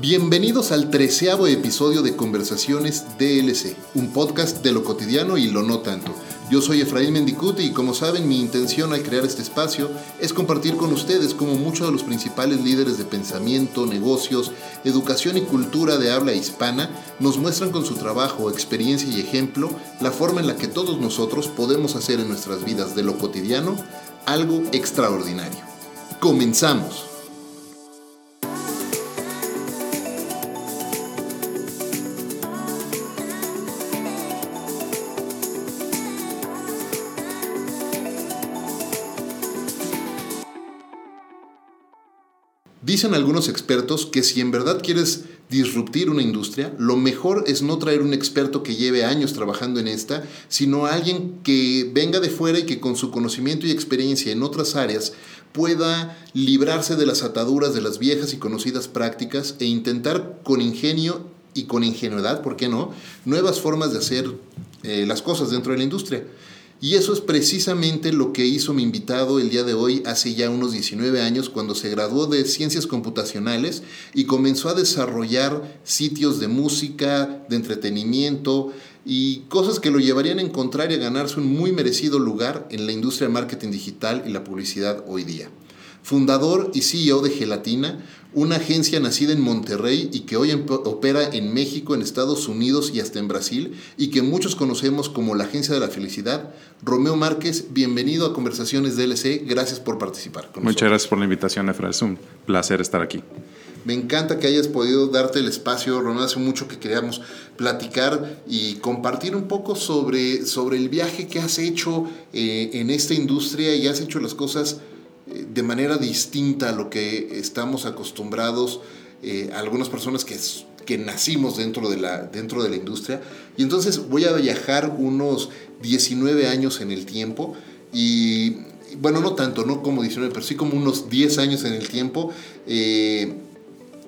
Bienvenidos al treceavo episodio de Conversaciones DLC, un podcast de lo cotidiano y lo no tanto. Yo soy Efraín Mendicuti y como saben mi intención al crear este espacio es compartir con ustedes cómo muchos de los principales líderes de pensamiento, negocios, educación y cultura de habla hispana nos muestran con su trabajo, experiencia y ejemplo la forma en la que todos nosotros podemos hacer en nuestras vidas de lo cotidiano algo extraordinario. Comenzamos. Dicen algunos expertos que si en verdad quieres disruptir una industria, lo mejor es no traer un experto que lleve años trabajando en esta, sino alguien que venga de fuera y que con su conocimiento y experiencia en otras áreas pueda librarse de las ataduras de las viejas y conocidas prácticas e intentar con ingenio y con ingenuidad, ¿por qué no?, nuevas formas de hacer eh, las cosas dentro de la industria. Y eso es precisamente lo que hizo mi invitado el día de hoy hace ya unos 19 años cuando se graduó de ciencias computacionales y comenzó a desarrollar sitios de música, de entretenimiento y cosas que lo llevarían a encontrar y a ganarse un muy merecido lugar en la industria del marketing digital y la publicidad hoy día fundador y CEO de Gelatina, una agencia nacida en Monterrey y que hoy opera en México, en Estados Unidos y hasta en Brasil, y que muchos conocemos como la Agencia de la Felicidad. Romeo Márquez, bienvenido a Conversaciones DLC, gracias por participar. Muchas gracias por la invitación, Efra, es un placer estar aquí. Me encanta que hayas podido darte el espacio, Romeo, hace mucho que queríamos platicar y compartir un poco sobre, sobre el viaje que has hecho eh, en esta industria y has hecho las cosas de manera distinta a lo que estamos acostumbrados eh, algunas personas que, que nacimos dentro de, la, dentro de la industria. Y entonces voy a viajar unos 19 años en el tiempo y, bueno, no tanto, no como 19, pero sí como unos 10 años en el tiempo. Eh,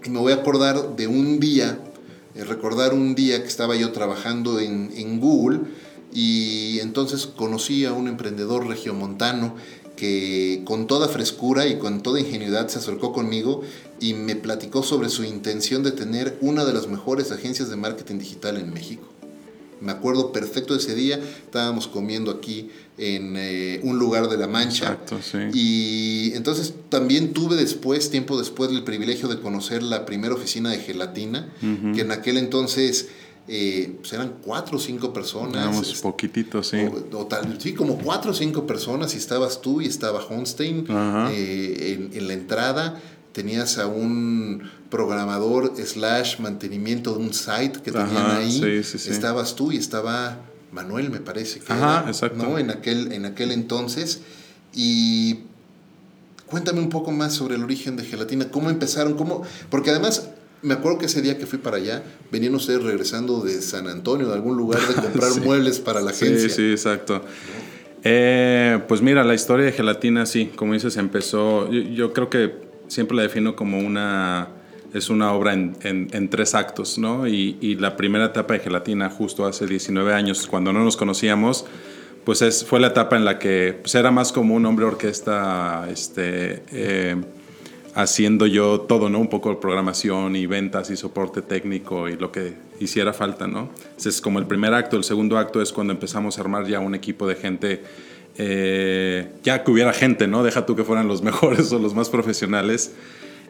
y me voy a acordar de un día, eh, recordar un día que estaba yo trabajando en, en Google y entonces conocí a un emprendedor regiomontano que con toda frescura y con toda ingenuidad se acercó conmigo y me platicó sobre su intención de tener una de las mejores agencias de marketing digital en México. Me acuerdo perfecto de ese día, estábamos comiendo aquí en eh, un lugar de La Mancha. Exacto, sí. Y entonces también tuve después, tiempo después, el privilegio de conocer la primera oficina de gelatina, que en aquel entonces eh, pues eran cuatro o cinco personas. Poquititos, sí. O, tal, sí, como cuatro o cinco personas y estabas tú y estaba Holstein eh, en, la entrada. Tenías a un programador slash mantenimiento de un site que tenían ahí. Estabas tú y estaba Manuel, me parece que Ajá, exacto. ¿no? En aquel, en aquel entonces. Y cuéntame un poco más sobre el origen de Gelatina. ¿Cómo empezaron? ¿Cómo? Porque además me acuerdo que ese día que fui para allá, venían ustedes regresando de San Antonio, de algún lugar, de comprar muebles para la agencia. Sí, sí, exacto. Eh, pues mira, la historia de Gelatina, sí, como dices, empezó, yo, creo que siempre la defino como una, es una obra en, en, tres actos, ¿no? Y, y, la primera etapa de Gelatina, justo hace 19 años, cuando no nos conocíamos, pues es, fue la etapa en la que pues era más como un hombre orquesta, este... Eh, haciendo yo todo, ¿no? Un poco programación y ventas y soporte técnico y lo que hiciera falta, ¿no? Ese es como el primer acto. El segundo acto es cuando empezamos a armar ya un equipo de gente, eh, ya que hubiera gente, ¿no? Deja tú que fueran los mejores o los más profesionales,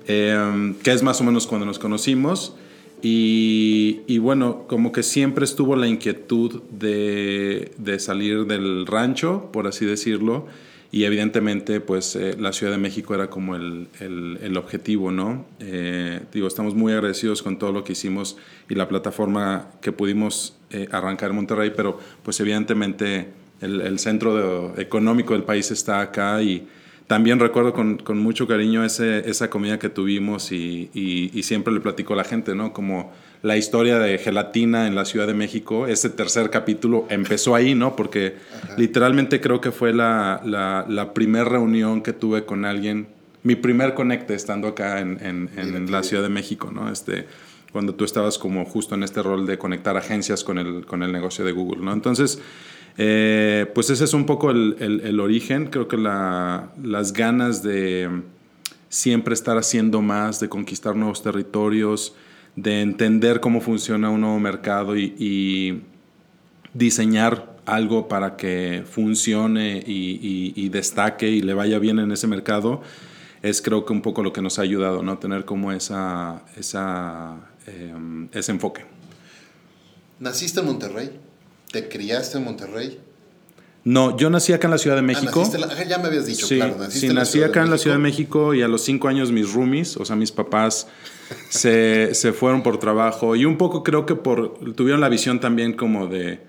eh, que es más o menos cuando nos conocimos. Y, y, bueno, como que siempre estuvo la inquietud de, de salir del rancho, por así decirlo, y evidentemente pues eh, la Ciudad de México era como el, el, objetivo, ¿no? Eh, digo, estamos muy agradecidos con todo lo que hicimos y la plataforma que pudimos eh, arrancar en Monterrey, pero pues evidentemente el, el centro económico del país está acá y también recuerdo con, con mucho cariño ese, esa comida que tuvimos y, y, y siempre le platico a la gente, ¿no? Como la historia de gelatina en la Ciudad de México. Ese tercer capítulo empezó ahí, ¿no? Porque literalmente creo que fue la, la, primera reunión que tuve con alguien, mi primer conecte estando acá en, en, la Ciudad de México, ¿no? Este, cuando tú estabas como justo en este rol de conectar agencias con el, con el negocio de Google, ¿no? Entonces, eh, pues ese es un poco el, origen, creo que la, las ganas de siempre estar haciendo más, de conquistar nuevos territorios, de entender cómo funciona un nuevo mercado y, diseñar algo para que funcione y, destaque y le vaya bien en ese mercado, es creo que un poco lo que nos ha ayudado, ¿no? Tener como esa, esa, em, ese enfoque. ¿Naciste en Monterrey? ¿Te criaste en Monterrey? No, yo nací acá en la Ciudad de ah, México. Ah, ya me habías dicho, claro. sí, nací acá en la Ciudad de México y a los cinco años mis roomies, o sea, mis papás, se, fueron por trabajo y un poco creo que por tuvieron la visión también como de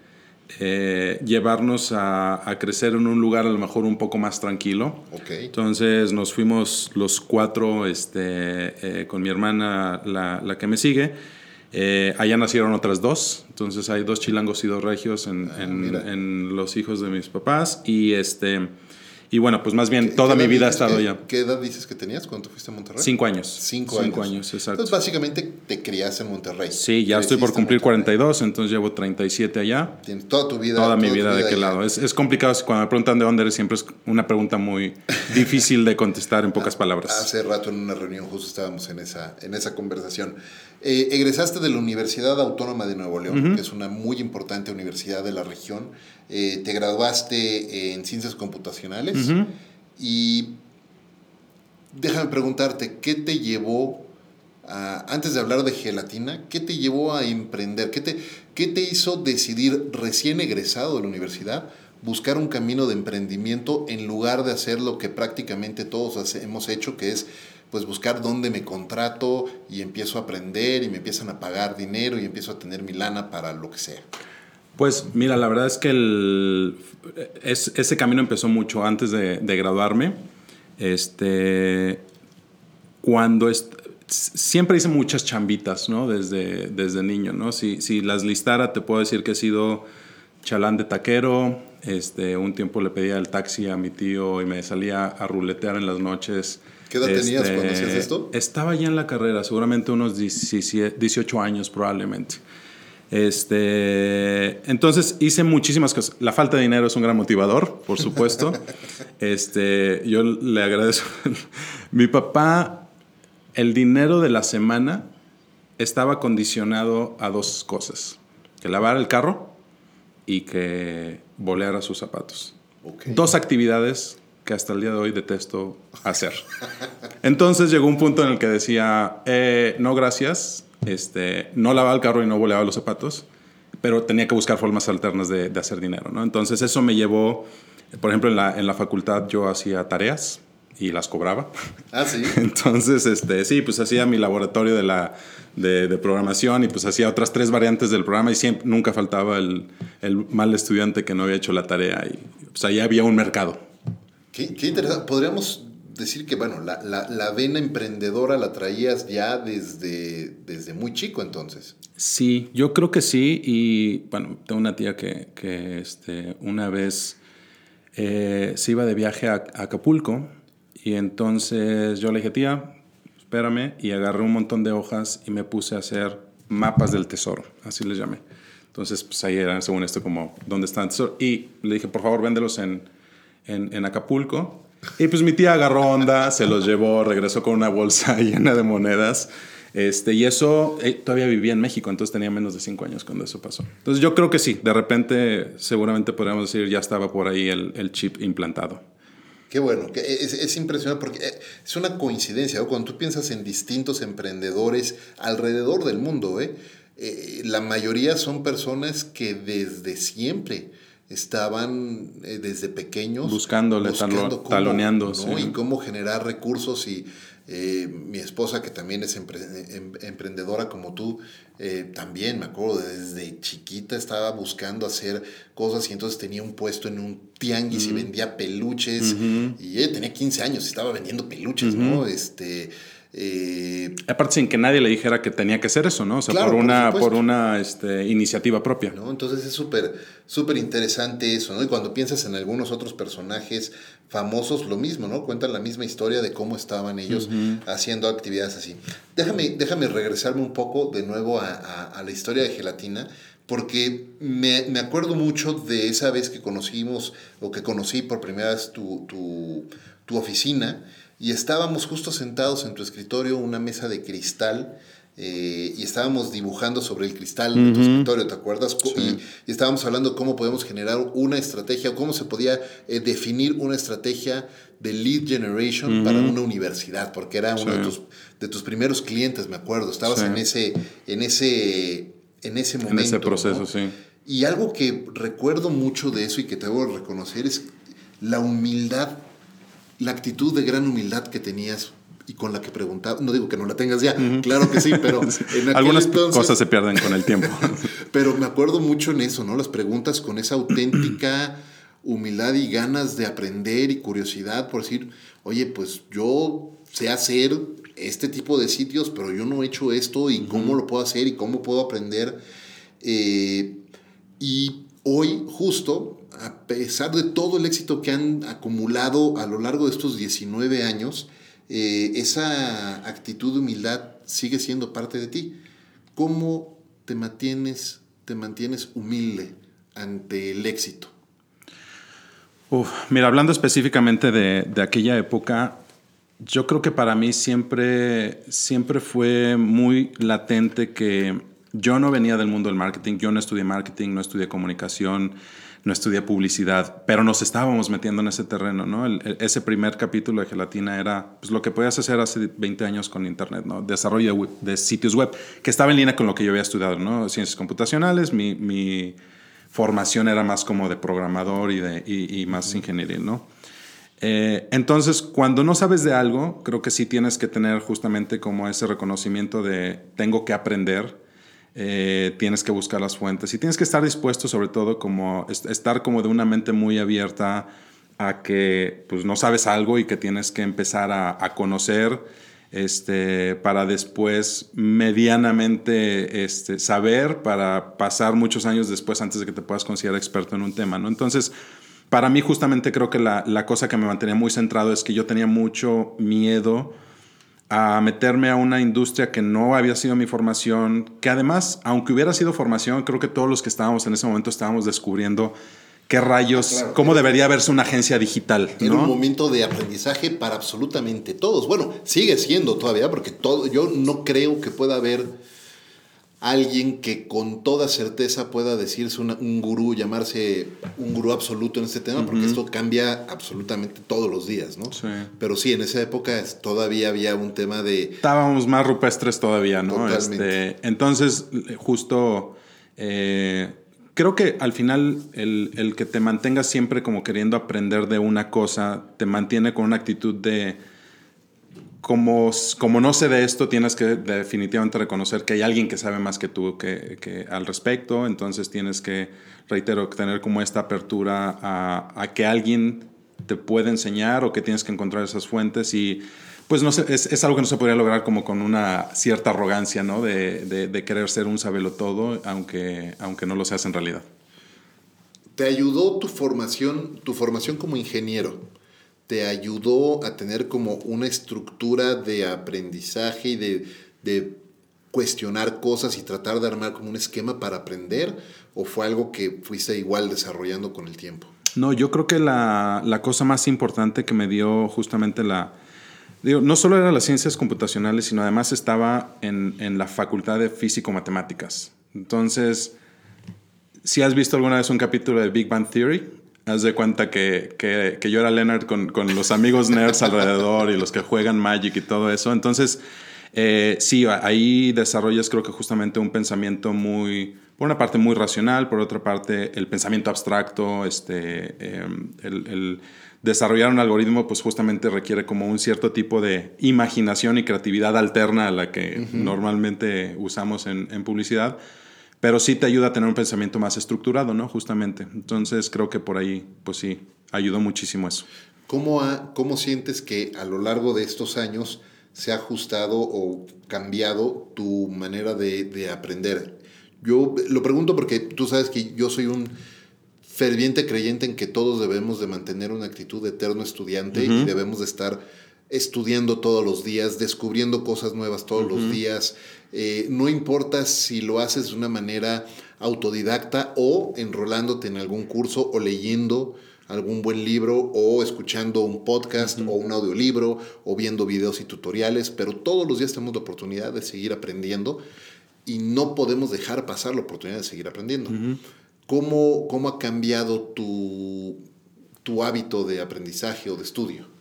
eh, llevarnos a, crecer en un lugar a lo mejor un poco más tranquilo. Okay. Entonces nos fuimos los cuatro este, eh, con mi hermana, la, la que me sigue eh, allá nacieron otras dos, entonces hay dos chilangos y dos regios en, ah, en, los hijos de mis papás. Y este y bueno, pues más bien toda mi vida he estado allá. ¿Qué edad dices que tenías cuando fuiste a Monterrey? Cinco años. Cinco, Cinco años. exacto. Entonces básicamente te criaste en Monterrey. Sí, ya estoy por cumplir 42, entonces llevo 37 allá. Tienes toda tu vida. Toda, mi vida, de qué lado. Es, es, complicado, cuando me preguntan de dónde eres, siempre es una pregunta muy difícil de contestar en pocas palabras. Hace rato en una reunión justo estábamos en esa, en esa conversación. Eh, egresaste de la Universidad Autónoma de Nuevo León, que es una muy importante universidad de la región. Eh, te graduaste en ciencias computacionales. Y déjame preguntarte, ¿qué te llevó, a, antes de hablar de gelatina, qué te llevó a emprender? ¿Qué te, ¿Qué te hizo decidir recién egresado de la universidad? buscar un camino de emprendimiento en lugar de hacer lo que prácticamente todos hemos hecho, que es pues buscar dónde me contrato y empiezo a aprender y me empiezan a pagar dinero y empiezo a tener mi lana para lo que sea. Pues mira, la verdad es que el, ese camino empezó mucho antes de, graduarme. Este, cuando siempre hice muchas chambitas, ¿no? Desde, desde niño, ¿no? Si, si las listara, te puedo decir que he sido chalán de taquero. Este, un tiempo le pedía el taxi a mi tío y me salía a ruletear en las noches ¿Qué edad tenías cuando hacías este, esto? Estaba ya en la carrera, seguramente unos 18 años probablemente. Este, entonces hice muchísimas cosas. La falta de dinero es un gran motivador, por supuesto. este, yo le agradezco. Mi papá, el dinero de la semana estaba condicionado a dos cosas: que lavara el carro y que boleara sus zapatos. Dos actividades que hasta el día de hoy detesto hacer. Entonces llegó un punto en el que decía, eh, no gracias, este, no lavaba el carro y no boleaba los zapatos, pero tenía que buscar formas alternas de, hacer dinero. ¿no? Entonces eso me llevó, por ejemplo, en la, en la facultad yo hacía tareas y las cobraba. Ah, sí. Entonces, este, sí, pues hacía mi laboratorio de, la, de, programación y pues hacía otras tres variantes del programa y siempre, nunca faltaba el, el mal estudiante que no había hecho la tarea y pues ahí había un mercado. Qué, interesante. Podríamos decir que, bueno, la, la, vena emprendedora la traías ya desde, desde muy chico entonces. Sí, yo creo que sí. Y bueno, tengo una tía que, que este, una vez eh, se iba de viaje a, Acapulco y entonces yo le dije, tía, espérame, y agarré un montón de hojas y me puse a hacer mapas del tesoro, así les llamé. Entonces, pues ahí eran, según esto, como, ¿dónde está el tesoro? Y le dije, por favor, véndelos en en, Acapulco. Y pues mi tía agarró onda, se los llevó, regresó con una bolsa llena de monedas. Este, y eso, eh, todavía vivía en México, entonces tenía menos de cinco años cuando eso pasó. Entonces yo creo que sí, de repente seguramente podríamos decir ya estaba por ahí el, chip implantado. Qué bueno, es, es, impresionante porque eh, es una coincidencia, cuando tú piensas en distintos emprendedores alrededor del mundo, ¿eh? eh la mayoría son personas que desde siempre estaban eh, desde pequeños buscándole, taloneando. Y cómo generar recursos y eh, mi esposa, que también es em, emprendedora como tú, eh, también me acuerdo, desde chiquita estaba buscando hacer cosas y entonces tenía un puesto en un tianguis y vendía peluches. Y ella tenía 15 años y estaba vendiendo peluches, ¿no? Este, eh, Aparte sin que nadie le dijera que tenía que hacer eso, ¿no? O sea, por una, por, una este, iniciativa propia. ¿no? Entonces es súper súper interesante eso, ¿no? Y cuando piensas en algunos otros personajes famosos, lo mismo, ¿no? Cuentan la misma historia de cómo estaban ellos haciendo actividades así. Déjame, déjame regresarme un poco de nuevo a, la historia de Gelatina, porque me, me, acuerdo mucho de esa vez que conocimos, o que conocí por primera vez tu tu oficina y estábamos justo sentados en tu escritorio, una mesa de cristal, eh, y estábamos dibujando sobre el cristal de tu escritorio, ¿te acuerdas? Y, estábamos hablando cómo podemos generar una estrategia, cómo se podía eh, definir una estrategia de lead generation para una universidad, porque era uno de, tus, de, tus, primeros clientes, me acuerdo. Estabas en, ese, en, ese, en ese momento. En ese proceso, sí. Y algo que recuerdo mucho de eso y que te debo reconocer es la humildad, la actitud de gran humildad que tenías y con la que preguntaba, no digo que no la tengas ya, claro que sí, pero en algunas cosas se pierden con el tiempo. pero me acuerdo mucho en eso, ¿no? Las preguntas con esa auténtica humildad y ganas de aprender y curiosidad por decir, oye, pues yo sé hacer este tipo de sitios, pero yo no he hecho esto y cómo lo puedo hacer y cómo puedo aprender. Eh, y hoy, justo, pesar de todo el éxito que han acumulado a lo largo de estos 19 años, eh, esa actitud de humildad sigue siendo parte de ti. ¿Cómo te mantienes, te mantienes humilde ante el éxito? mira, hablando específicamente de, aquella época, yo creo que para mí siempre, siempre fue muy latente que yo no venía del mundo del marketing, yo no estudié marketing, no estudié comunicación, no estudié publicidad, pero nos estábamos metiendo en ese terreno, ¿no? ese primer capítulo de Gelatina era pues, lo que podías hacer hace 20 años con Internet, ¿no? Desarrollo de, sitios web, que estaba en línea con lo que yo había estudiado, ¿no? Ciencias computacionales, mi, mi formación era más como de programador y, de, y, más ingeniería, ¿no? Eh, entonces, cuando no sabes de algo, creo que sí tienes que tener justamente como ese reconocimiento de tengo que aprender eh, tienes que buscar las fuentes y tienes que estar dispuesto sobre todo como estar como de una mente muy abierta a que pues no sabes algo y que tienes que empezar a, conocer este, para después medianamente este, saber para pasar muchos años después antes de que te puedas considerar experto en un tema, ¿no? Entonces, para mí justamente creo que la, la cosa que me mantenía muy centrado es que yo tenía mucho miedo a meterme a una industria que no había sido mi formación, que además, aunque hubiera sido formación, creo que todos los que estábamos en ese momento estábamos descubriendo qué rayos, ah, cómo debería verse una agencia digital. Era un momento de aprendizaje para absolutamente todos. Bueno, sigue siendo todavía, porque todo, yo no creo que pueda haber alguien que con toda certeza pueda decirse un gurú, llamarse un gurú absoluto en este tema, porque esto cambia absolutamente todos los días, ¿no? Sí. Pero sí, en esa época todavía había un tema de... Estábamos más rupestres todavía, ¿no? Totalmente. Este, entonces, justo... Eh, creo que al final el, el que te mantengas siempre como queriendo aprender de una cosa, te mantiene con una actitud de como, como no sé de esto, tienes que definitivamente reconocer que hay alguien que sabe más que tú que, que al respecto, entonces tienes que, reitero, tener como esta apertura a, a, que alguien te puede enseñar o que tienes que encontrar esas fuentes y pues no sé, es, es algo que no se podría lograr como con una cierta arrogancia, ¿no? De, de, querer ser un sabelo todo, aunque, aunque no lo seas en realidad. ¿Te ayudó tu formación, tu formación como ingeniero? Te ayudó a tener como una estructura de aprendizaje y de, cuestionar cosas y tratar de armar como un esquema para aprender? ¿O fue algo que fuiste igual desarrollando con el tiempo? No, yo creo que la, cosa más importante que me dio justamente la... Digo, no solo era las ciencias computacionales, sino además estaba en, en la facultad de físico-matemáticas. Entonces, si has visto alguna vez un capítulo de Big Bang Theory, Haz de cuenta que, que, yo era Leonard con, con, los amigos nerds alrededor y los que juegan Magic y todo eso. Entonces, eh, sí, ahí desarrollas creo que justamente un pensamiento muy, por una parte muy racional, por otra parte el pensamiento abstracto, este, em, el, el, desarrollar un algoritmo pues justamente requiere como un cierto tipo de imaginación y creatividad alterna a la que normalmente usamos en, en publicidad pero sí te ayuda a tener un pensamiento más estructurado, ¿no? Justamente. Entonces creo que por ahí, pues sí, ayudó muchísimo eso. ¿Cómo, cómo sientes que a lo largo de estos años se ha ajustado o cambiado tu manera de, aprender? Yo lo pregunto porque tú sabes que yo soy un ferviente creyente en que todos debemos de mantener una actitud de eterno estudiante y debemos de estar estudiando todos los días, descubriendo cosas nuevas todos los días. Eh, no importa si lo haces de una manera autodidacta o enrolándote en algún curso o leyendo algún buen libro o escuchando un podcast o un audiolibro o viendo videos y tutoriales, pero todos los días tenemos la oportunidad de seguir aprendiendo y no podemos dejar pasar la oportunidad de seguir aprendiendo. ¿Cómo, ¿Cómo, ha cambiado tu, tu hábito de aprendizaje o de estudio?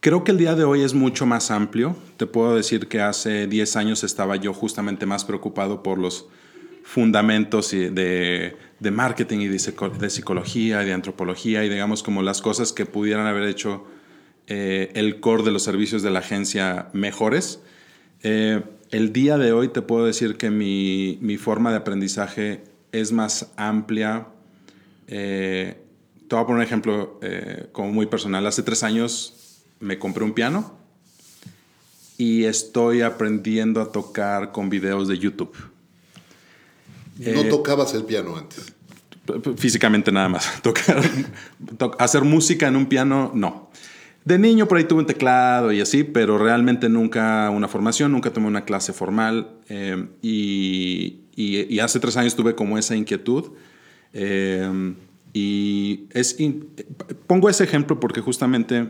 Creo que el día de hoy es mucho más amplio. Te puedo decir que hace 10 años estaba yo justamente más preocupado por los fundamentos de, de marketing y de, psicología y de antropología y digamos como las cosas que pudieran haber hecho eh, el core de los servicios de la agencia mejores. Eh, el día de hoy te puedo decir que mi, mi forma de aprendizaje es más amplia. Eh, te voy a poner un ejemplo como muy personal. Hace tres años me compré un piano y estoy aprendiendo a tocar con videos de YouTube. ¿No eh, tocabas el piano antes? Físicamente nada más. Tocar, hacer música en un piano, no. De niño por ahí tuve un teclado y así, pero realmente nunca una formación, nunca tomé una clase formal. Eh, y, y, hace tres años tuve como esa inquietud. Eh, y es, pongo ese ejemplo porque justamente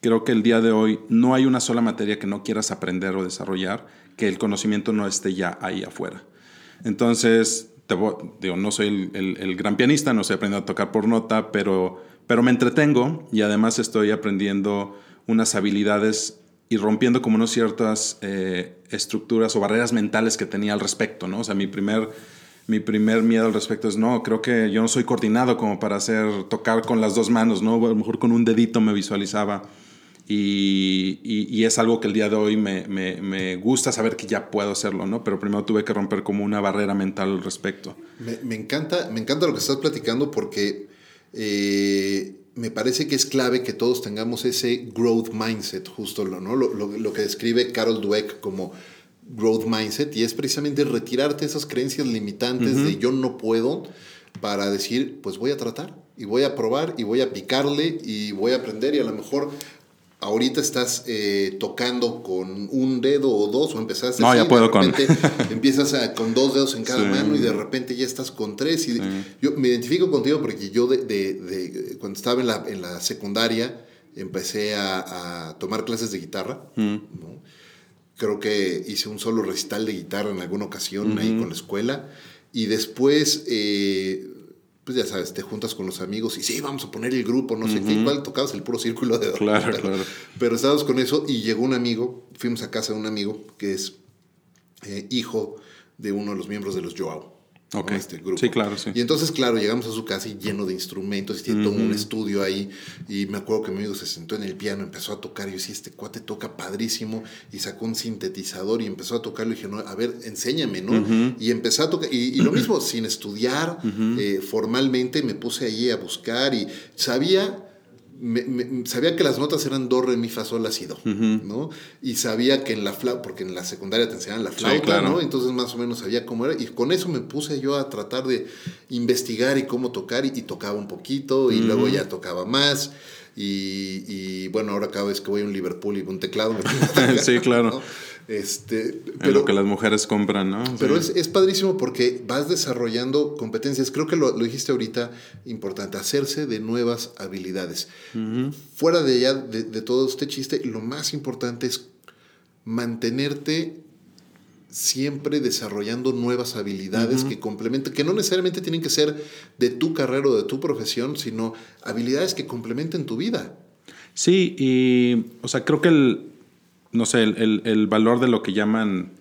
creo que el día de hoy no hay una sola materia que no quieras aprender o desarrollar que el conocimiento no esté ya ahí afuera. Entonces, digo, no soy el, gran pianista, no sé aprender a tocar por nota, pero, pero me entretengo y además estoy aprendiendo unas habilidades y rompiendo como unas ciertas eh, estructuras o barreras mentales que tenía al respecto, ¿no? O sea, mi primer, mi primer miedo al respecto es, no, creo que yo no soy coordinado como para hacer, tocar con las dos manos, ¿no? A lo mejor con un dedito me visualizaba y, es algo que el día de hoy me, gusta saber que ya puedo hacerlo, ¿no? Pero primero tuve que romper como una barrera mental al respecto. Me, encanta, me encanta lo que estás platicando porque eh, me parece que es clave que todos tengamos ese growth mindset, justo ¿no? lo, que describe Carol Dweck como growth mindset, y es precisamente retirarte esas creencias limitantes de yo no puedo para decir, pues voy a tratar y voy a probar y voy a picarle y voy a aprender y a lo mejor ahorita estás eh, tocando con un dedo o dos, o empezaste no, ya puedo con... empiezas con dos dedos en cada mano y de repente ya estás con tres. Y Yo me identifico contigo porque yo de, de, cuando estaba en la, en la secundaria empecé a, tomar clases de guitarra. Mm. Creo que hice un solo recital de guitarra en alguna ocasión ahí con la escuela. Y después... Eh, pues ya sabes, te juntas con los amigos y sí, vamos a poner el grupo, no sé qué, igual tocabas el puro círculo de Claro, claro. Pero estábamos con eso y llegó un amigo, fuimos a casa de un amigo que es eh, hijo de uno de los miembros de los Joao. Okay. Este grupo. Sí, claro, sí. Y entonces, claro, llegamos a su casa y lleno de instrumentos y tiene todo un estudio ahí. Y me acuerdo que mi amigo se sentó en el piano, empezó a tocar. Y yo decía, este cuate toca padrísimo. Y sacó un sintetizador y empezó a tocarlo. Y dije, no, a ver, enséñame, ¿no? Y empecé a tocar. Y, lo mismo, sin estudiar eh, formalmente, me puse allí a buscar y sabía sabía que las notas eran do, re, mi, fa, sol, la, si, do, ¿no? Y sabía que en la flauta, porque en la secundaria te enseñaban la flauta, ¿no? Entonces más o menos sabía cómo era. Y con eso me puse yo a tratar de investigar y cómo tocar y, tocaba un poquito y luego ya tocaba más. Y, bueno, ahora cada vez que voy a un Liverpool y un teclado me Sí, claro. Este, pero, lo que las mujeres compran, ¿no? Pero es, es, padrísimo porque vas desarrollando competencias. Creo que lo, lo dijiste ahorita, importante, hacerse de nuevas habilidades. Fuera de allá, de, de, todo este chiste, lo más importante es mantenerte siempre desarrollando nuevas habilidades que complementen, que no necesariamente tienen que ser de tu carrera o de tu profesión, sino habilidades que complementen tu vida. Sí, y, o sea, creo que el, no sé, el, el, valor de lo que llaman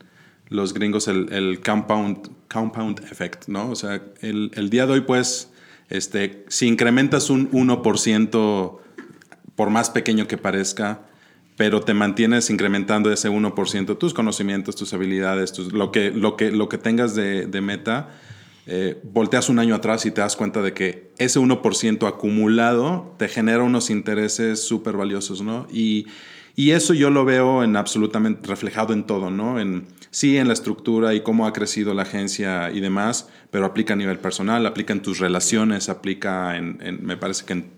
los gringos el, el, compound, compound effect, ¿no? O sea, el, día de hoy, pues, este, si incrementas un 1%, por más pequeño que parezca, pero te mantienes incrementando ese 1% tus conocimientos, tus habilidades, tus, lo, que, lo, que, lo que tengas de, de meta, eh, volteas un año atrás y te das cuenta de que ese 1% acumulado te genera unos intereses súper valiosos, ¿no? Y, y eso yo lo veo en absolutamente reflejado en todo, ¿no? En, sí, en la estructura y cómo ha crecido la agencia y demás, pero aplica a nivel personal, aplica en tus relaciones, aplica en, me parece que en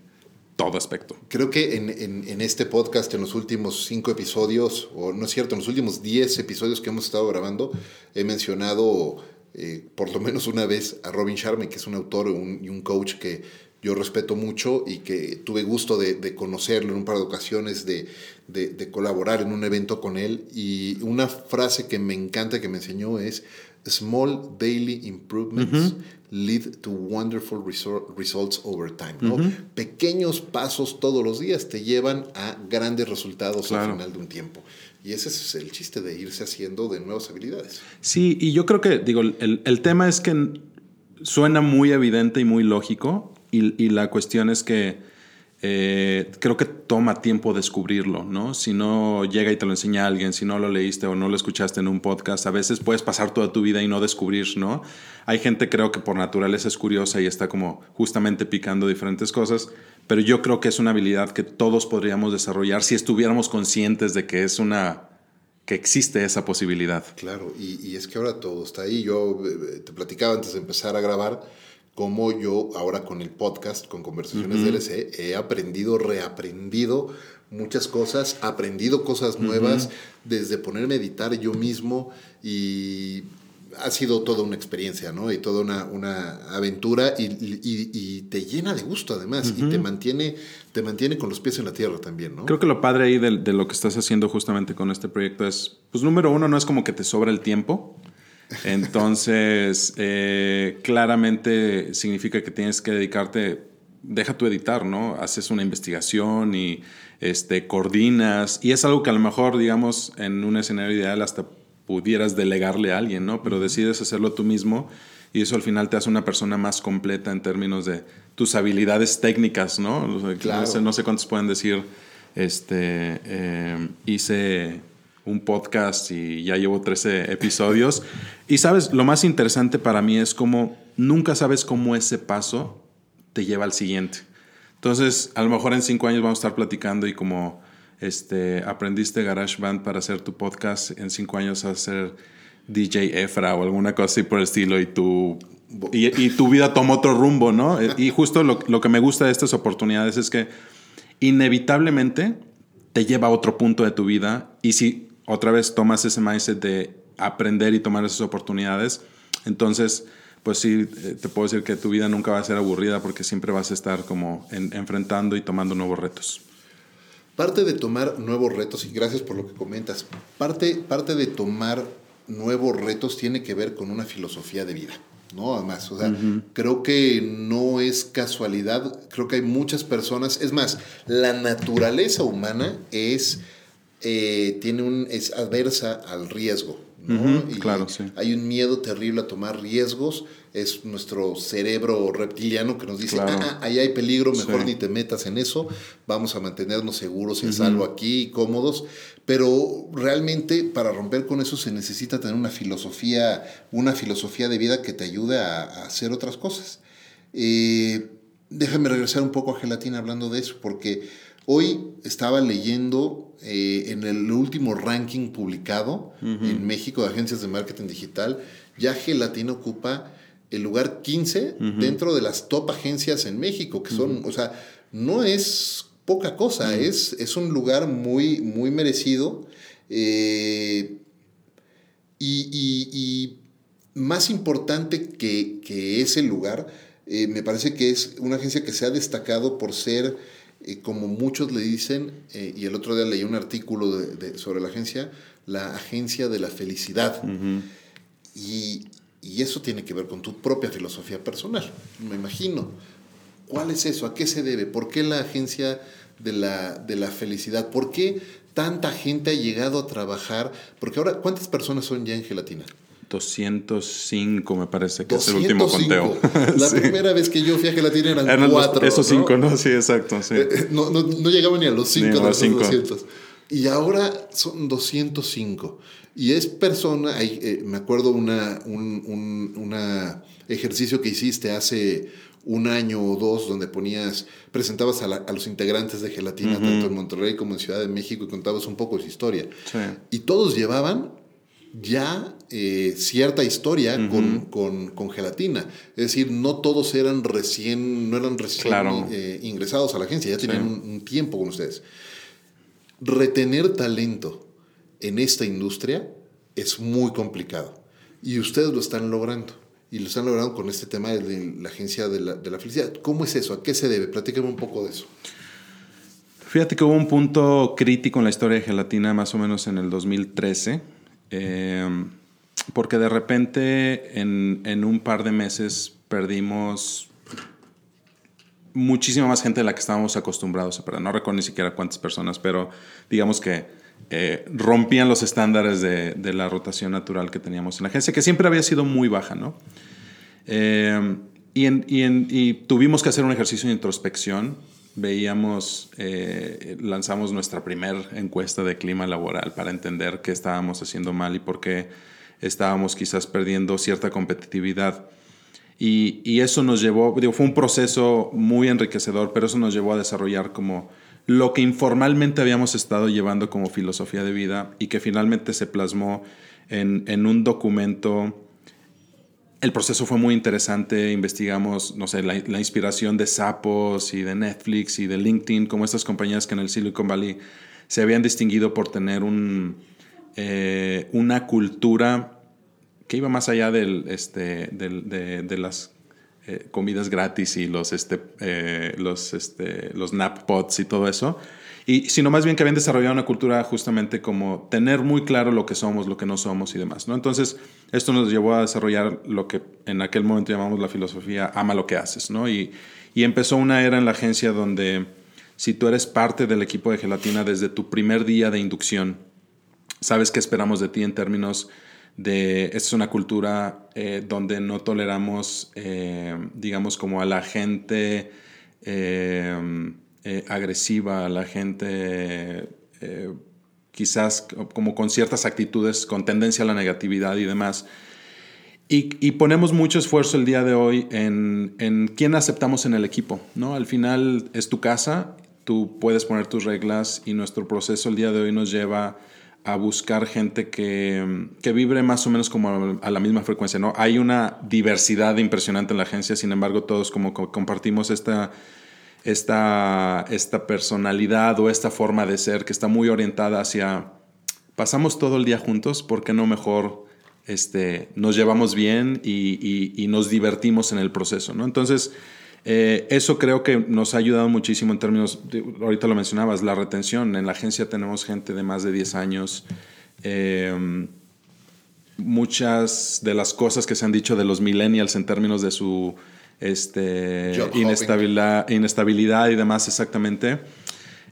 todo aspecto. Creo que en, en, este podcast, en los últimos cinco episodios, o no es cierto, en los últimos diez episodios que hemos estado grabando, he mencionado eh, por lo menos una vez a Robin Sharma, que es un autor y un coach que yo respeto mucho y que tuve gusto de, conocerlo en un par de ocasiones, de, de, colaborar en un evento con él. Y una frase que me encanta que me enseñó es, Small daily improvements lead to wonderful results over time. Pequeños pasos todos los días te llevan a grandes resultados al final de un tiempo. Y ese es el chiste de irse haciendo de nuevas habilidades. Sí, y yo creo que, digo, el, el tema es que suena muy evidente y muy lógico, y, la cuestión es que eh, creo que toma tiempo descubrirlo, ¿no? Si no llega y te lo enseña alguien, si no lo leíste o no lo escuchaste en un podcast, a veces puedes pasar toda tu vida y no descubrir, ¿no? Hay gente creo que por naturaleza es curiosa y está como justamente picando diferentes cosas, pero yo creo que es una habilidad que todos podríamos desarrollar si estuviéramos conscientes de que es una que existe esa posibilidad. Claro, y, es que ahora todo está ahí. Yo eh, te platicaba antes de empezar a grabar cómo yo ahora con el podcast, con Conversaciones DLC, he aprendido, reaprendido muchas cosas, aprendido cosas nuevas, desde ponerme a editar yo mismo y ha sido toda una experiencia, ¿no? Y toda una, una aventura y, y, te llena de gusto además y te mantiene, te mantiene con los pies en la tierra también, ¿no? Creo que lo padre ahí de, de, lo que estás haciendo justamente con este proyecto es, pues número uno, no es como que te sobra el tiempo. Entonces, eh, claramente significa que tienes que dedicarte, deja tu editar, ¿no? Haces una investigación y este, coordinas. Y es algo que a lo mejor, digamos, en un escenario ideal hasta pudieras delegarle a alguien, ¿no? Pero decides hacerlo tú mismo y eso al final te hace una persona más completa en términos de tus habilidades técnicas, ¿no? No, sé, cuántos pueden decir, este, eh, hice un podcast y ya llevo 13 episodios. Y sabes, lo más interesante para mí es como nunca sabes cómo ese paso te lleva al siguiente. Entonces, a lo mejor en cinco años vamos a estar platicando y como este, aprendiste GarageBand para hacer tu podcast, en cinco años a hacer DJ Efra o alguna cosa así por el estilo y tu, y, tu vida toma otro rumbo, ¿no? Y justo lo, lo que me gusta de estas oportunidades es que inevitablemente te lleva a otro punto de tu vida y si otra vez tomas ese mindset de aprender y tomar esas oportunidades, entonces, pues sí, eh, te puedo decir que tu vida nunca va a ser aburrida porque siempre vas a estar como enfrentando y tomando nuevos retos. Parte de tomar nuevos retos, y gracias por lo que comentas, parte, parte de tomar nuevos retos tiene que ver con una filosofía de vida. ¿no? Además, o sea, creo que no es casualidad, creo que hay muchas personas, es más, la naturaleza humana es eh, tiene un, es adversa al riesgo. ¿no? claro, sí. Hay un miedo terrible a tomar riesgos. Es nuestro cerebro reptiliano que nos dice, ah, ah, ahí hay peligro, mejor ni te metas en eso, vamos a mantenernos seguros y a salvo aquí, cómodos. Pero realmente para romper con eso se necesita tener una filosofía, una filosofía de vida que te ayude a, hacer otras cosas. Eh, déjame regresar un poco a gelatina hablando de eso, porque Hoy estaba leyendo eh, en el último ranking publicado en México de agencias de marketing digital, ya Gelatina ocupa el lugar 15 dentro de las top agencias en México, que son, o sea, no es poca cosa, es, es un lugar muy, muy merecido. Eh, y, más importante que, que ese lugar, eh, me parece que es una agencia que se ha destacado por ser como muchos le dicen, eh, y el otro día leí un artículo de, sobre la agencia, la agencia de la felicidad. y, y, eso tiene que ver con tu propia filosofía personal, me imagino. ¿Cuál es eso? ¿A qué se debe? ¿Por qué la agencia de la, de la felicidad? ¿Por qué tanta gente ha llegado a trabajar? Porque ahora, ¿cuántas personas son ya en gelatina? 205 me parece que es el último conteo. La primera vez que yo fui a Gelatina eran, eran cuatro. Esos cinco, ¿no? Sí, exacto. Sí. Eh, eh, no, no, no, llegaban ni a los cinco de los 200. Y ahora son 205. Y es persona, eh, me acuerdo una, un, un una ejercicio que hiciste hace un año o dos donde ponías, presentabas a, a los integrantes de Gelatina, tanto en Monterrey como en Ciudad de México, y contabas un poco de su historia. Sí. Y todos llevaban ya eh, cierta historia con, gelatina. Es decir, no todos eran recién, no eran recién eh, ingresados a la agencia, ya tenían un, tiempo con ustedes. Retener talento en esta industria es muy complicado y ustedes lo están logrando. y lo están logrando con este tema de la agencia de la, de la felicidad. ¿Cómo es eso? ¿A qué se debe? Platícame un poco de eso. Fíjate que hubo un punto crítico en la historia de gelatina más o menos en el 2013, eh, porque de repente en, un par de meses perdimos muchísima más gente de la que estábamos acostumbrados a perder. No recuerdo ni siquiera cuántas personas, pero digamos que eh, rompían los estándares de, la rotación natural que teníamos en la agencia, que siempre había sido muy baja, ¿no? En, y, tuvimos que hacer un ejercicio de introspección. Veíamos, eh, lanzamos nuestra primera encuesta de clima laboral para entender qué estábamos haciendo mal y por qué estábamos quizás perdiendo cierta competitividad. Y, y, eso nos llevó, digo, fue un proceso muy enriquecedor, pero eso nos llevó a desarrollar como lo que informalmente habíamos estado llevando como filosofía de vida y que finalmente se plasmó en, en un documento. El proceso fue muy interesante, investigamos, no sé, la, inspiración de Sapos y de Netflix y de LinkedIn, como estas compañías que en el Silicon Valley se habían distinguido por tener un, eh, una cultura que iba más allá del, este, de, las eh, comidas gratis y los, este, eh, los, este, los nap pots y todo eso. Y sino más bien que habían desarrollado una cultura justamente como tener muy claro lo que somos, lo que no somos y demás. ¿no? Entonces, esto nos llevó a desarrollar lo que en aquel momento llamamos la filosofía ama lo que haces. ¿no? Y, y empezó una era en la agencia donde si tú eres parte del equipo de gelatina desde tu primer día de inducción, sabes qué esperamos de ti en términos de, esta es una cultura eh, donde no toleramos, eh, digamos, como a la gente eh, agresiva, a la gente quizás como con ciertas actitudes, con tendencia a la negatividad y demás. Y, y, ponemos mucho esfuerzo el día de hoy en, en quién aceptamos en el equipo, ¿no? Al final es tu casa, tú puedes poner tus reglas y nuestro proceso el día de hoy nos lleva a buscar gente que, que, vibre más o menos como a la misma frecuencia. ¿no? Hay una diversidad impresionante en la agencia, sin embargo todos como compartimos esta, esta, esta personalidad o esta forma de ser que está muy orientada hacia, pasamos todo el día juntos, ¿por qué no mejor este, nos llevamos bien y, y, nos divertimos en el proceso? ¿no? Entonces, eh, eso creo que nos ha ayudado muchísimo en términos, ahorita lo mencionabas, la retención. En la agencia tenemos gente de más de 10 años. Eh, muchas de las cosas que se han dicho de los millennials en términos de su este, inestabilidad, inestabilidad, y demás, exactamente,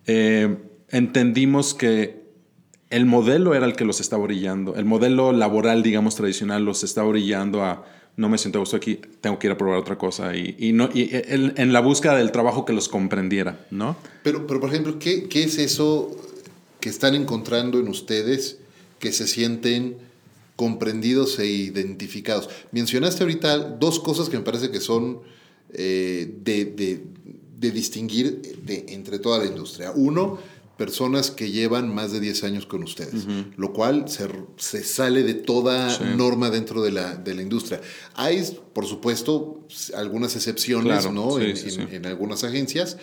eh, entendimos que el modelo era el que los estaba orillando. El modelo laboral, digamos, tradicional los estaba orillando a no me siento a gusto aquí, tengo que ir a probar otra cosa. Y, y no, y en, en, la búsqueda del trabajo que los comprendiera, ¿no? Pero, pero por ejemplo, ¿qué, ¿qué es eso que están encontrando en ustedes que se sienten comprendidos e identificados? Mencionaste ahorita dos cosas que me parece que son eh, de, de, de, distinguir de, entre toda la industria. Uno, personas que llevan más de 10 años con ustedes, uh -huh. lo cual se, se, sale de toda sí. norma dentro de la, de la, industria. Hay, por supuesto, algunas excepciones claro, ¿no? Sí, en, sí, en, en, algunas agencias,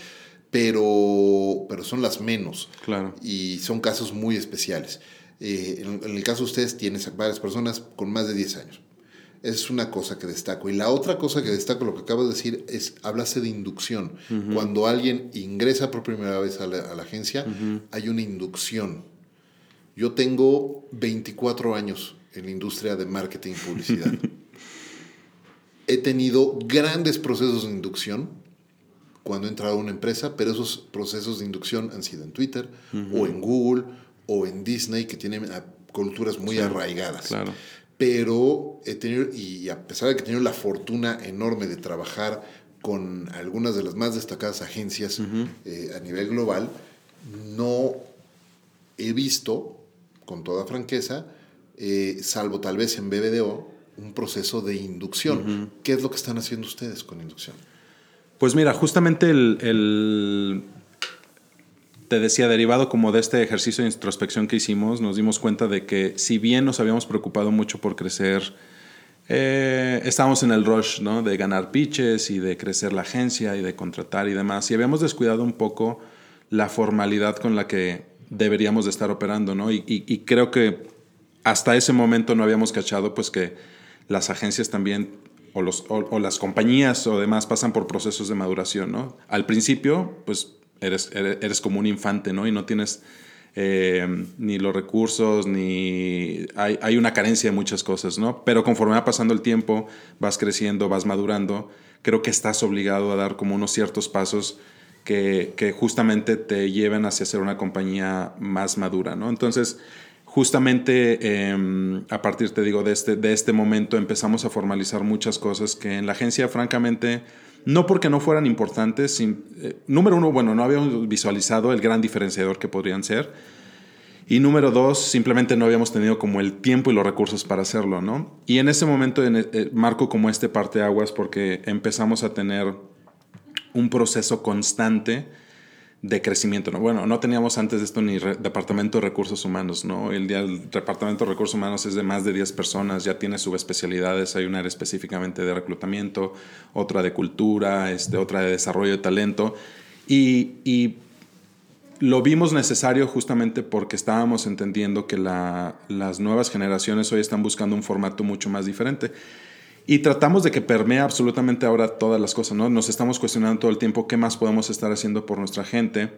pero, pero son las menos. Claro. Y son casos muy especiales. Eh, en, en, el caso de ustedes, tienes varias personas con más de 10 años. Es una cosa que destaco. Y la otra cosa que destaco, lo que acabo de decir, es hablase de inducción. Uh -huh. Cuando alguien ingresa por primera vez a la, a la agencia, uh -huh. hay una inducción. Yo tengo 24 años en la industria de marketing y publicidad. he tenido grandes procesos de inducción cuando he entrado a una empresa, pero esos procesos de inducción han sido en Twitter uh -huh. o en Google o en Disney, que tienen culturas muy sí, arraigadas. Claro pero he tenido, y a pesar de que he tenido la fortuna enorme de trabajar con algunas de las más destacadas agencias uh -huh. eh, a nivel global, no he visto, con toda franqueza, eh, salvo tal vez en BBDO, un proceso de inducción. Uh -huh. ¿Qué es lo que están haciendo ustedes con inducción? Pues mira, justamente el, el te decía, derivado como de este ejercicio de introspección que hicimos, nos dimos cuenta de que si bien nos habíamos preocupado mucho por crecer, eh, estábamos en el rush ¿no? de ganar pitches y de crecer la agencia y de contratar y demás, y habíamos descuidado un poco la formalidad con la que deberíamos de estar operando, ¿no? Y, creo que hasta ese momento no habíamos cachado pues que las agencias también o, los, o, las compañías o demás pasan por procesos de maduración, ¿no? Al principio, pues eres, eres, como un infante, ¿no? Y no tienes eh, ni los recursos, ni hay, hay, una carencia de muchas cosas, ¿no? Pero conforme va pasando el tiempo, vas creciendo, vas madurando, creo que estás obligado a dar como unos ciertos pasos que, que justamente te lleven hacia ser una compañía más madura, ¿no? Entonces, justamente em, a partir, te digo, de este, de este momento empezamos a formalizar muchas cosas que en la agencia, francamente, no porque no fueran importantes, eh, número uno, bueno, no habíamos visualizado el gran diferenciador que podrían ser. Y número dos, simplemente no habíamos tenido como el tiempo y los recursos para hacerlo, ¿no? Y en ese momento en, eh, marco como este parte aguas porque empezamos a tener un proceso constante de crecimiento. ¿no? Bueno, no teníamos antes de esto ni departamento de recursos humanos, ¿no? El del departamento de recursos humanos es de más de 10 personas, ya tiene subespecialidades, hay una área específicamente de reclutamiento, otra de cultura, este, otra de desarrollo de talento. Y, y lo vimos necesario justamente porque estábamos entendiendo que la, las nuevas generaciones hoy están buscando un formato mucho más diferente. Y tratamos de que permee absolutamente ahora todas las cosas, ¿no? Nos estamos cuestionando todo el tiempo qué más podemos estar haciendo por nuestra gente,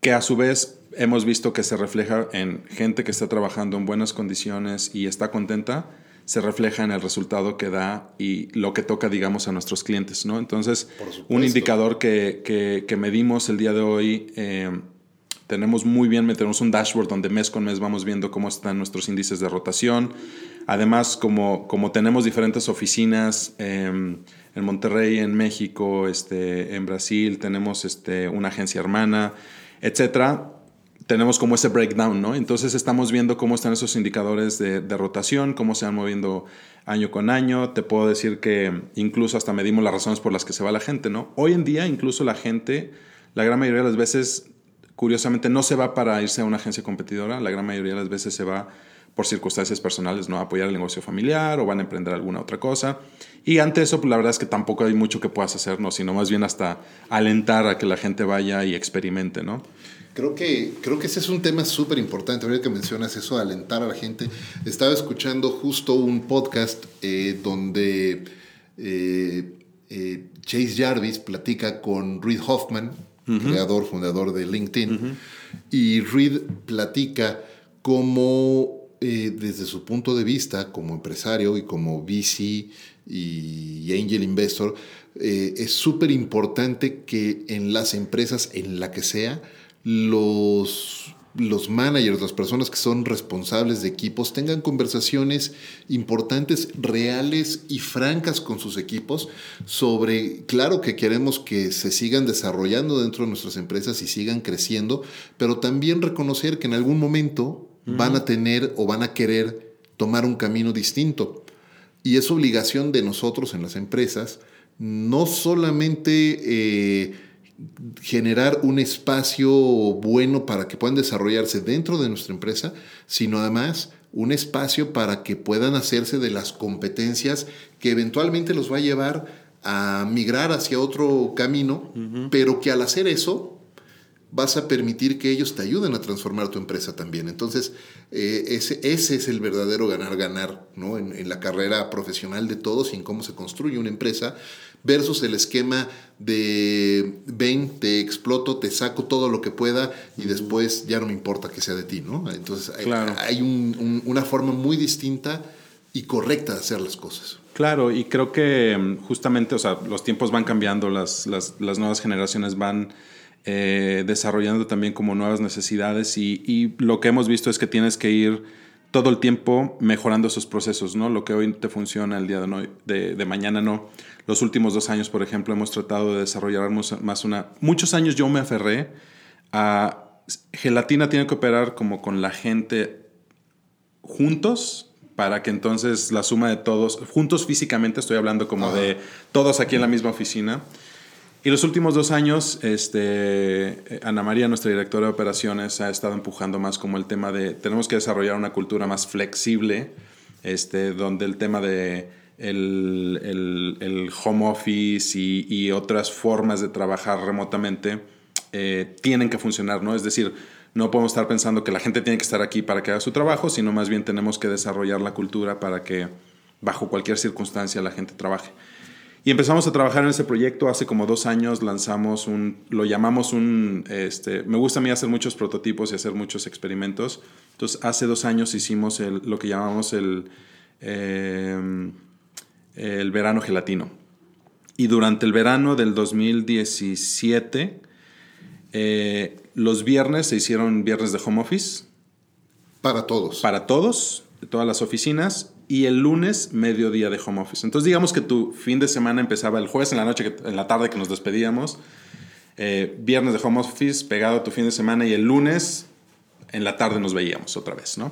que a su vez hemos visto que se refleja en gente que está trabajando en buenas condiciones y está contenta, se refleja en el resultado que da y lo que toca, digamos, a nuestros clientes, ¿no? Entonces, un indicador que, que, medimos el día de hoy, eh, tenemos muy bien, tenemos un dashboard donde mes con mes vamos viendo cómo están nuestros índices de rotación, Además, como, como tenemos diferentes oficinas em, en Monterrey, en México, este, en Brasil, tenemos este, una agencia hermana, etcétera, tenemos como ese breakdown, ¿no? Entonces estamos viendo cómo están esos indicadores de, de, rotación, cómo se van moviendo año con año. Te puedo decir que incluso hasta medimos las razones por las que se va la gente, ¿no? Hoy en día incluso la gente, la gran mayoría de las veces, curiosamente, no se va para irse a una agencia competidora, la gran mayoría de las veces se va por circunstancias personales, no apoyar el negocio familiar o van a emprender alguna otra cosa. Y ante eso, pues la verdad es que tampoco hay mucho que puedas hacer, ¿no? sino más bien hasta alentar a que la gente vaya y experimente, ¿no? Creo que, creo que ese es un tema súper importante, ahorita que mencionas eso, alentar a la gente. Estaba escuchando justo un podcast eh, donde eh, eh, Chase Jarvis platica con Reid Hoffman, creador, fundador de LinkedIn, y Reid platica cómo eh, desde su punto de vista como empresario y como VC y angel investor, eh, es súper importante que en las empresas, en la que sea, los, los managers, las personas que son responsables de equipos, tengan conversaciones importantes, reales y francas con sus equipos sobre, claro que queremos que se sigan desarrollando dentro de nuestras empresas y sigan creciendo, pero también reconocer que en algún momento van a tener o van a querer tomar un camino distinto. Y es obligación de nosotros en las empresas no solamente eh, generar un espacio bueno para que puedan desarrollarse dentro de nuestra empresa, sino además un espacio para que puedan hacerse de las competencias que eventualmente los va a llevar a migrar hacia otro camino, pero que al hacer eso vas a permitir que ellos te ayuden a transformar tu empresa también. Entonces, eh, ese, ese, es el verdadero ganar-ganar ¿no? En, la carrera profesional de todos y en cómo se construye una empresa versus el esquema de ven, te exploto, te saco todo lo que pueda y después ya no me importa que sea de ti. ¿no? Entonces, hay, una forma muy distinta y correcta de hacer las cosas. Claro, y creo que mm, justamente, o sea, los tiempos van cambiando, las, las, las nuevas generaciones van eh, desarrollando también como nuevas necesidades y, lo que hemos visto es que tienes que ir todo el tiempo mejorando esos procesos, ¿no? Lo que hoy te funciona el día de, hoy, de, mañana no. Los últimos dos años, por ejemplo, hemos tratado de desarrollar más una... Muchos años yo me aferré a... Gelatina tiene que operar como con la gente juntos para que entonces la suma de todos, juntos físicamente, estoy hablando como de todos aquí en la misma oficina, y los últimos dos años, este, Ana María, nuestra directora de operaciones, ha estado empujando más como el tema de, tenemos que desarrollar una cultura más flexible, este, donde el tema de el, el, el home office y, otras formas de trabajar remotamente eh, tienen que funcionar, ¿no? Es decir, no podemos estar pensando que la gente tiene que estar aquí para que haga su trabajo, sino más bien tenemos que desarrollar la cultura para que bajo cualquier circunstancia la gente trabaje. Y empezamos a trabajar en ese proyecto hace como dos años, lanzamos un, lo llamamos un, este, me gusta a mí hacer muchos prototipos y hacer muchos experimentos. Entonces, hace dos años hicimos el, lo que llamamos el, em, el verano gelatino. Y durante el verano del 2017, eh, los viernes se hicieron viernes de home office. Para todos. Para todos, de todas las oficinas y el lunes mediodía de home office. Entonces digamos que tu fin de semana empezaba el jueves en la noche, en la tarde que nos despedíamos, eh, viernes de home office pegado a tu fin de semana y el lunes en la tarde nos veíamos otra vez, ¿no?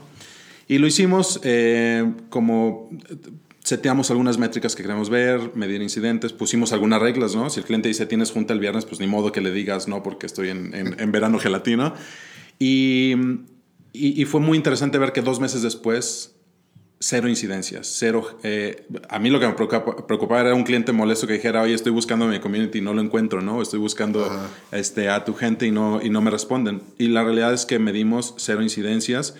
Y lo hicimos eh, como seteamos algunas métricas que queremos ver, medir incidentes, pusimos algunas reglas, ¿no? Si el cliente dice tienes junta el viernes, pues ni modo que le digas no porque estoy en, en, verano gelatino. Y, y, y, fue muy interesante ver que dos meses después cero incidencias, cero. Eh, a mí lo que me preocupaba, era un cliente molesto que dijera, oye, estoy buscando a mi community y no lo encuentro, ¿no? Estoy buscando este, a tu gente y no, y no me responden. Y la realidad es que medimos cero incidencias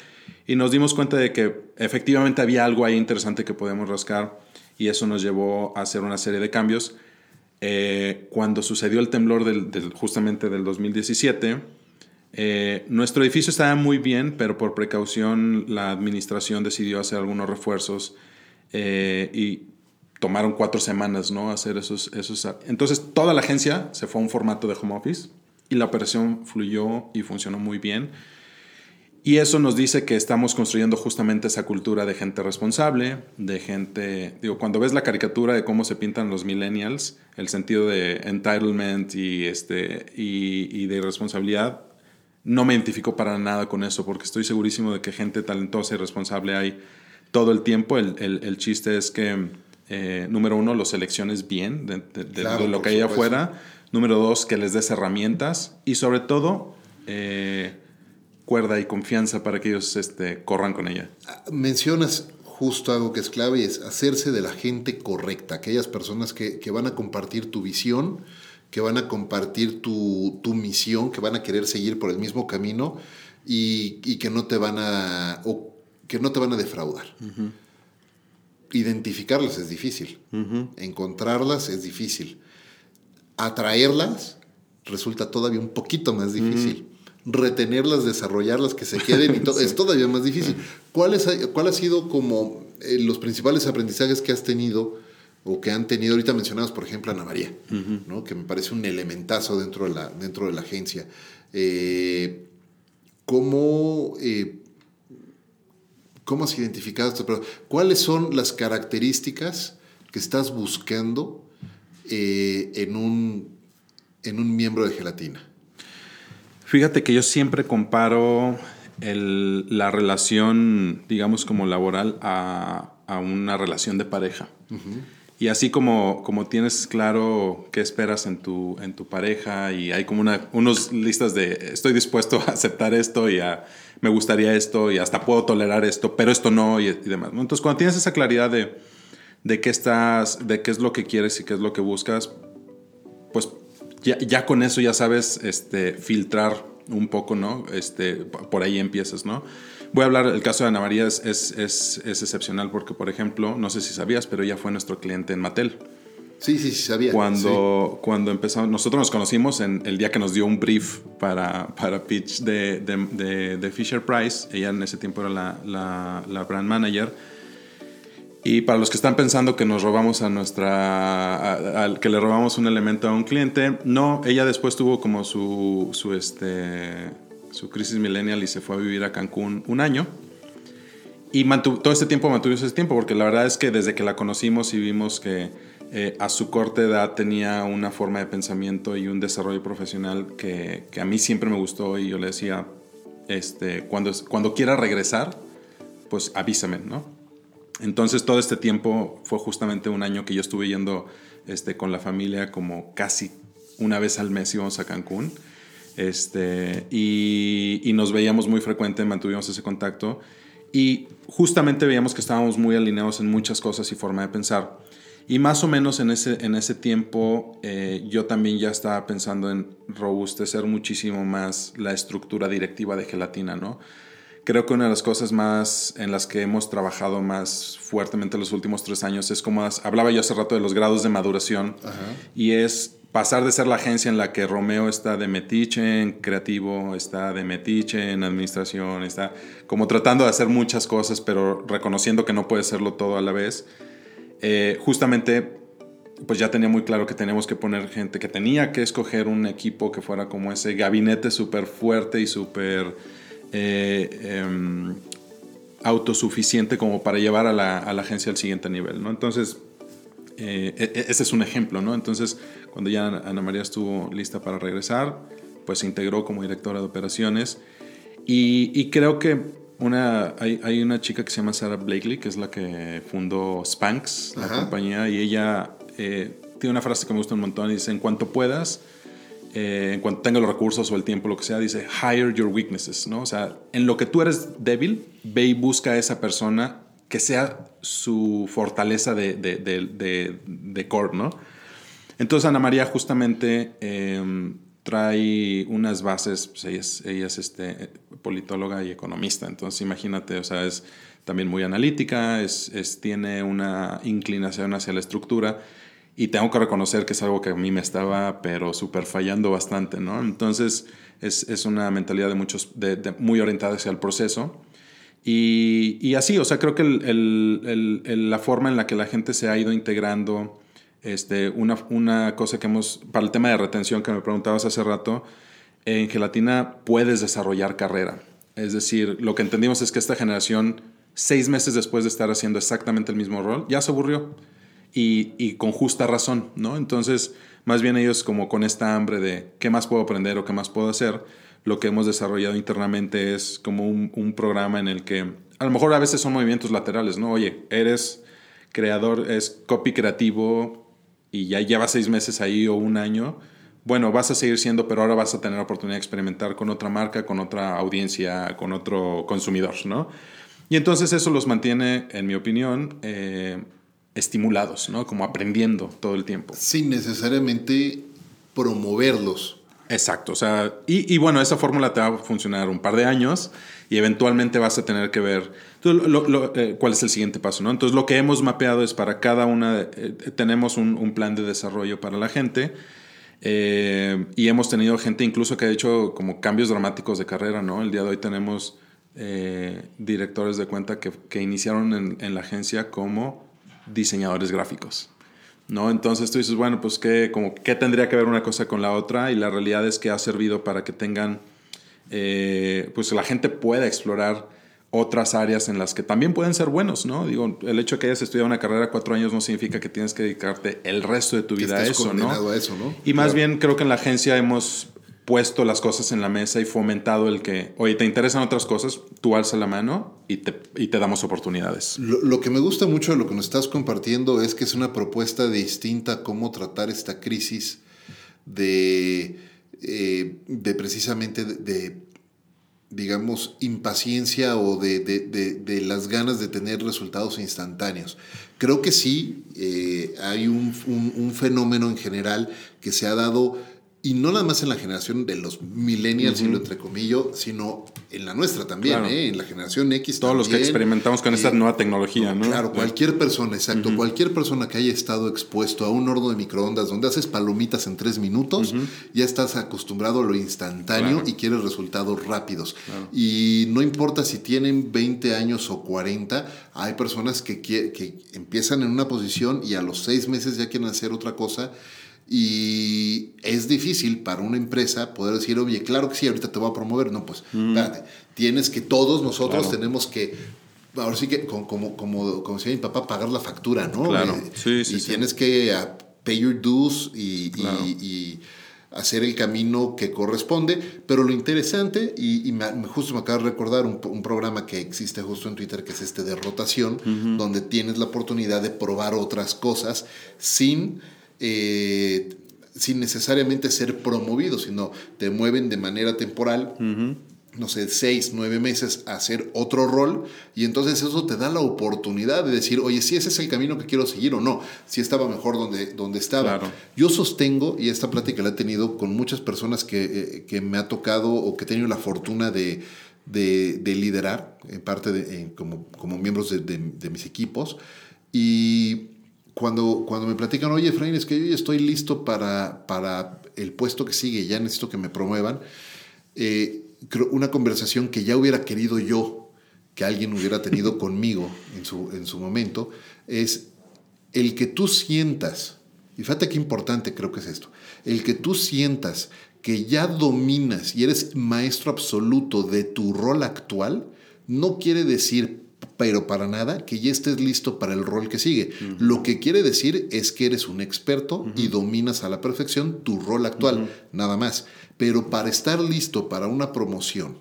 y nos dimos cuenta de que efectivamente había algo ahí interesante que podemos rascar y eso nos llevó a hacer una serie de cambios. Eh, cuando sucedió el temblor del, del, justamente del 2017, eh, nuestro edificio estaba muy bien, pero por precaución la administración decidió hacer algunos refuerzos eh, y tomaron cuatro semanas, ¿no? Hacer esos, esos... Entonces toda la agencia se fue a un formato de home office y la operación fluyó y funcionó muy bien. Y eso nos dice que estamos construyendo justamente esa cultura de gente responsable, de gente, digo, cuando ves la caricatura de cómo se pintan los millennials, el sentido de entitlement y, este, y, de responsabilidad, no me identifico para nada con eso, porque estoy segurísimo de que gente talentosa y responsable hay todo el tiempo. El, el, chiste es que, eh, número uno, los selecciones bien de, lo que hay afuera. Número dos, que les des herramientas. Y sobre todo, eh, cuerda y confianza para que ellos este, corran con ella. Ah, mencionas justo algo que es clave y es hacerse de la gente correcta, aquellas personas que, que van a compartir tu visión que van a compartir tu, misión, que van a querer seguir por el mismo camino y, que no te van a o que no te van a defraudar. Identificarlas es difícil, encontrarlas es difícil, atraerlas resulta todavía un poquito más difícil. Retenerlas, desarrollarlas, que se queden y todo, es todavía más difícil. ¿Cuál, es, ¿Cuál ha sido como eh, los principales aprendizajes que has tenido o que han tenido, ahorita mencionados, por ejemplo, Ana María, ¿no? que me parece un elementazo dentro de la, dentro de la agencia. Eh, ¿cómo, eh, ¿Cómo has identificado esto? Pero, ¿Cuáles son las características que estás buscando eh, en, un, en un miembro de gelatina? Fíjate que yo siempre comparo la relación, digamos, como laboral a, una relación de pareja. Y así como, como tienes claro qué esperas en tu, en tu pareja y hay como una, unos listas de estoy dispuesto a aceptar esto y a, me gustaría esto y hasta puedo tolerar esto, pero esto no y, demás. Entonces cuando tienes esa claridad de, de qué estás, de qué es lo que quieres y qué es lo que buscas, pues ya, ya con eso ya sabes este, filtrar un poco, ¿no? Este, por ahí empiezas, ¿no? Voy a hablar, el caso de Ana María es, es, es, excepcional porque, por ejemplo, no sé si sabías, pero ella fue nuestro cliente en Mattel. Sí, sí, sí, sabía. Cuando, cuando empezamos, nosotros nos conocimos en el día que nos dio un brief para, para pitch de, de, de, Fisher Price. Ella en ese tiempo era la, la, la, brand manager. Y para los que están pensando que nos robamos a nuestra. que le robamos un elemento a un cliente, no, ella después tuvo como su, su este su crisis millennial y se fue a vivir a Cancún un año. Y todo este tiempo mantuvimos ese tiempo, porque la verdad es que desde que la conocimos y vimos que eh, a su corta edad tenía una forma de pensamiento y un desarrollo profesional que, que, a mí siempre me gustó y yo le decía, este, cuando, cuando quiera regresar, pues avísame, ¿no? Entonces todo este tiempo fue justamente un año que yo estuve yendo este, con la familia como casi una vez al mes íbamos a Cancún. Este, y, nos veíamos muy frecuente, mantuvimos ese contacto y justamente veíamos que estábamos muy alineados en muchas cosas y forma de pensar. Y más o menos en ese, en ese tiempo eh, yo también ya estaba pensando en robustecer muchísimo más la estructura directiva de gelatina, ¿no? creo que una de las cosas más en las que hemos trabajado más fuertemente los últimos tres años es como hablaba yo hace rato de los grados de maduración y es pasar de ser la agencia en la que Romeo está de metiche en creativo, está de metiche en administración, está como tratando de hacer muchas cosas, pero reconociendo que no puede serlo todo a la vez. Eh, justamente, pues ya tenía muy claro que teníamos que poner gente, que tenía que escoger un equipo que fuera como ese gabinete súper fuerte y súper eh, em, autosuficiente como para llevar a la, a la, agencia al siguiente nivel, ¿no? Entonces, eh, e, e, ese es un ejemplo, ¿no? Entonces, cuando ya Ana María estuvo lista para regresar, pues se integró como directora de operaciones. Y, creo que una, hay, hay, una chica que se llama Sarah Blakely, que es la que fundó Spanx, la compañía, y ella eh, tiene una frase que me gusta un montón, y dice, en cuanto puedas, eh, en cuanto tenga los recursos o el tiempo, lo que sea, dice, hire your weaknesses, ¿no? O sea, en lo que tú eres débil, ve y busca a esa persona que sea su fortaleza de, de, de, de core, ¿no? Entonces Ana María justamente em, trae unas bases, pues ella es, ella es este, politóloga y economista, entonces imagínate, o sea, es también muy analítica, es, es, tiene una inclinación hacia la estructura y tengo que reconocer que es algo que a mí me estaba, pero súper fallando bastante, ¿no? Entonces es, es una mentalidad de muchos, de, muy orientada hacia el proceso. Y, y así, o sea, creo que el, el, la forma en la que la gente se ha ido integrando, este, una, una cosa que hemos, para el tema de retención que me preguntabas hace rato, en gelatina puedes desarrollar carrera. Es decir, lo que entendimos es que esta generación, seis meses después de estar haciendo exactamente el mismo rol, ya se aburrió. Y, y, con justa razón, ¿no? Entonces, más bien ellos como con esta hambre de qué más puedo aprender o qué más puedo hacer, lo que hemos desarrollado internamente es como un, un programa en el que a lo mejor a veces son movimientos laterales, ¿no? Oye, eres creador, es copy creativo, y ya llevas seis meses ahí o un año, bueno, vas a seguir siendo, pero ahora vas a tener la oportunidad de experimentar con otra marca, con otra audiencia, con otro consumidor, ¿no? Y entonces eso los mantiene, en mi opinión, eh, estimulados, ¿no? Como aprendiendo todo el tiempo. Sin necesariamente promoverlos. Exacto, o sea, y, y bueno, esa fórmula te va a funcionar un par de años y eventualmente vas a tener que ver eh, cuál es el siguiente paso. ¿no? Entonces lo que hemos mapeado es para cada una, eh, tenemos un, plan de desarrollo para la gente eh, y hemos tenido gente incluso que ha hecho como cambios dramáticos de carrera. ¿no? El día de hoy tenemos directores de cuenta que, que iniciaron en, en, la agencia como diseñadores gráficos. ¿no? Entonces tú dices, bueno, pues ¿qué, como, ¿qué tendría que ver una cosa con la otra? Y la realidad es que ha servido para que tengan pues la gente pueda explorar otras áreas en las que también pueden ser buenos, ¿no? Digo, el hecho de que hayas estudiado una carrera cuatro años no significa que tienes que dedicarte el resto de tu vida a eso, ¿no? a eso, ¿no? Y más bien creo que en la agencia hemos puesto las cosas en la mesa y fomentado el que, oye, ¿te interesan otras cosas? Tú alza la mano y te, y te damos oportunidades. Lo, que me gusta mucho de lo que nos estás compartiendo es que es una propuesta distinta cómo tratar esta crisis de eh, de precisamente de, digamos, impaciencia o de, de, las ganas de tener resultados instantáneos. Creo que sí, eh, hay un, un, fenómeno en general que se ha dado y no nada más en la generación de los millennials, y lo entre comillas, sino en la nuestra también, ¿eh? en la generación X. Todos los que experimentamos con esta nueva tecnología, ¿no? Claro, cualquier persona, exacto, cualquier persona que haya estado expuesto a un horno de microondas donde haces palomitas en tres minutos, ya estás acostumbrado a lo instantáneo y quieres resultados rápidos. Y no importa si tienen 20 años o 40, hay personas que, que empiezan en una posición y a los seis meses ya quieren hacer otra cosa y es difícil para una empresa poder decir, oye, claro que sí, ahorita te voy a promover. No, pues, mm. espérate, tienes que todos nosotros tenemos que, ahora sí que, como, como, como, decía mi papá, pagar la factura, ¿no? Claro, eh, sí, sí, y tienes que uh, pay your dues y, y, hacer el camino que corresponde. Pero lo interesante, y, me, justo me acabo de recordar un, un, programa que existe justo en Twitter, que es este de rotación, donde tienes la oportunidad de probar otras cosas sin eh, sin necesariamente ser promovido, sino te mueven de manera temporal. no sé, seis, nueve meses a hacer otro rol y entonces eso te da la oportunidad de decir, oye, si ese es el camino que quiero seguir o no, si estaba mejor donde, donde estaba. Yo sostengo, y esta plática la he tenido con muchas personas que, eh, que me ha tocado o que he tenido la fortuna de, de, liderar, en parte de, como, como, miembros de, mis equipos. Y cuando, cuando me platican, oye, Efraín, es que yo ya estoy listo para, para el puesto que sigue, ya necesito que me promuevan, eh, una conversación que ya hubiera querido yo que alguien hubiera tenido conmigo en su, en su momento, es el que tú sientas, y fíjate qué importante creo que es esto, el que tú sientas que ya dominas y eres maestro absoluto de tu rol actual, no quiere decir, pero para nada, que ya estés listo para el rol que sigue. Lo que quiere decir es que eres un experto y dominas a la perfección tu rol actual, nada más. Pero para estar listo para una promoción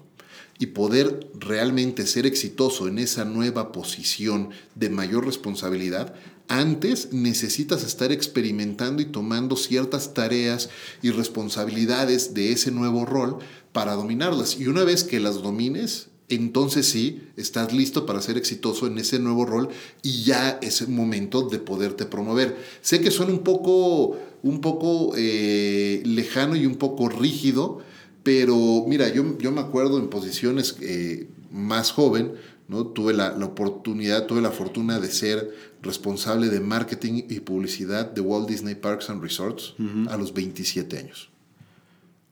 y poder realmente ser exitoso en esa nueva posición de mayor responsabilidad, antes necesitas estar experimentando y tomando ciertas tareas y responsabilidades de ese nuevo rol para dominarlas. Y una vez que las domines, entonces sí, estás listo para ser exitoso en ese nuevo rol y ya es el momento de poderte promover. Sé que suena un poco, un poco eh, lejano y un poco rígido, pero mira, yo, yo me acuerdo en posiciones eh, más joven, ¿no? Tuve la, oportunidad, tuve la fortuna de ser responsable de marketing y publicidad de Walt Disney Parks and Resorts a los 27 años.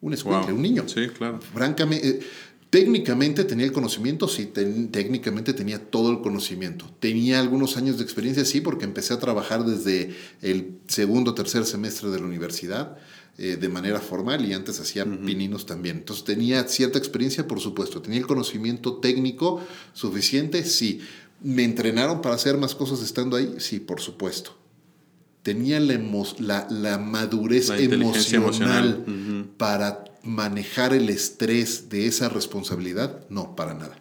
Un escuela, un niño. Sí, claro. Francamente, eh, técnicamente tenía el conocimiento, sí, técnicamente tenía todo el conocimiento. Tenía algunos años de experiencia, sí, porque empecé a trabajar desde el segundo o tercer semestre de la universidad. Eh, de manera formal y antes hacía pininos también. Entonces tenía cierta experiencia, por supuesto. Tenía el conocimiento técnico suficiente, sí. ¿Me entrenaron para hacer más cosas estando ahí? Sí, por supuesto. ¿Tenía la, la, madurez emocional, para manejar el estrés de esa responsabilidad? No, para nada.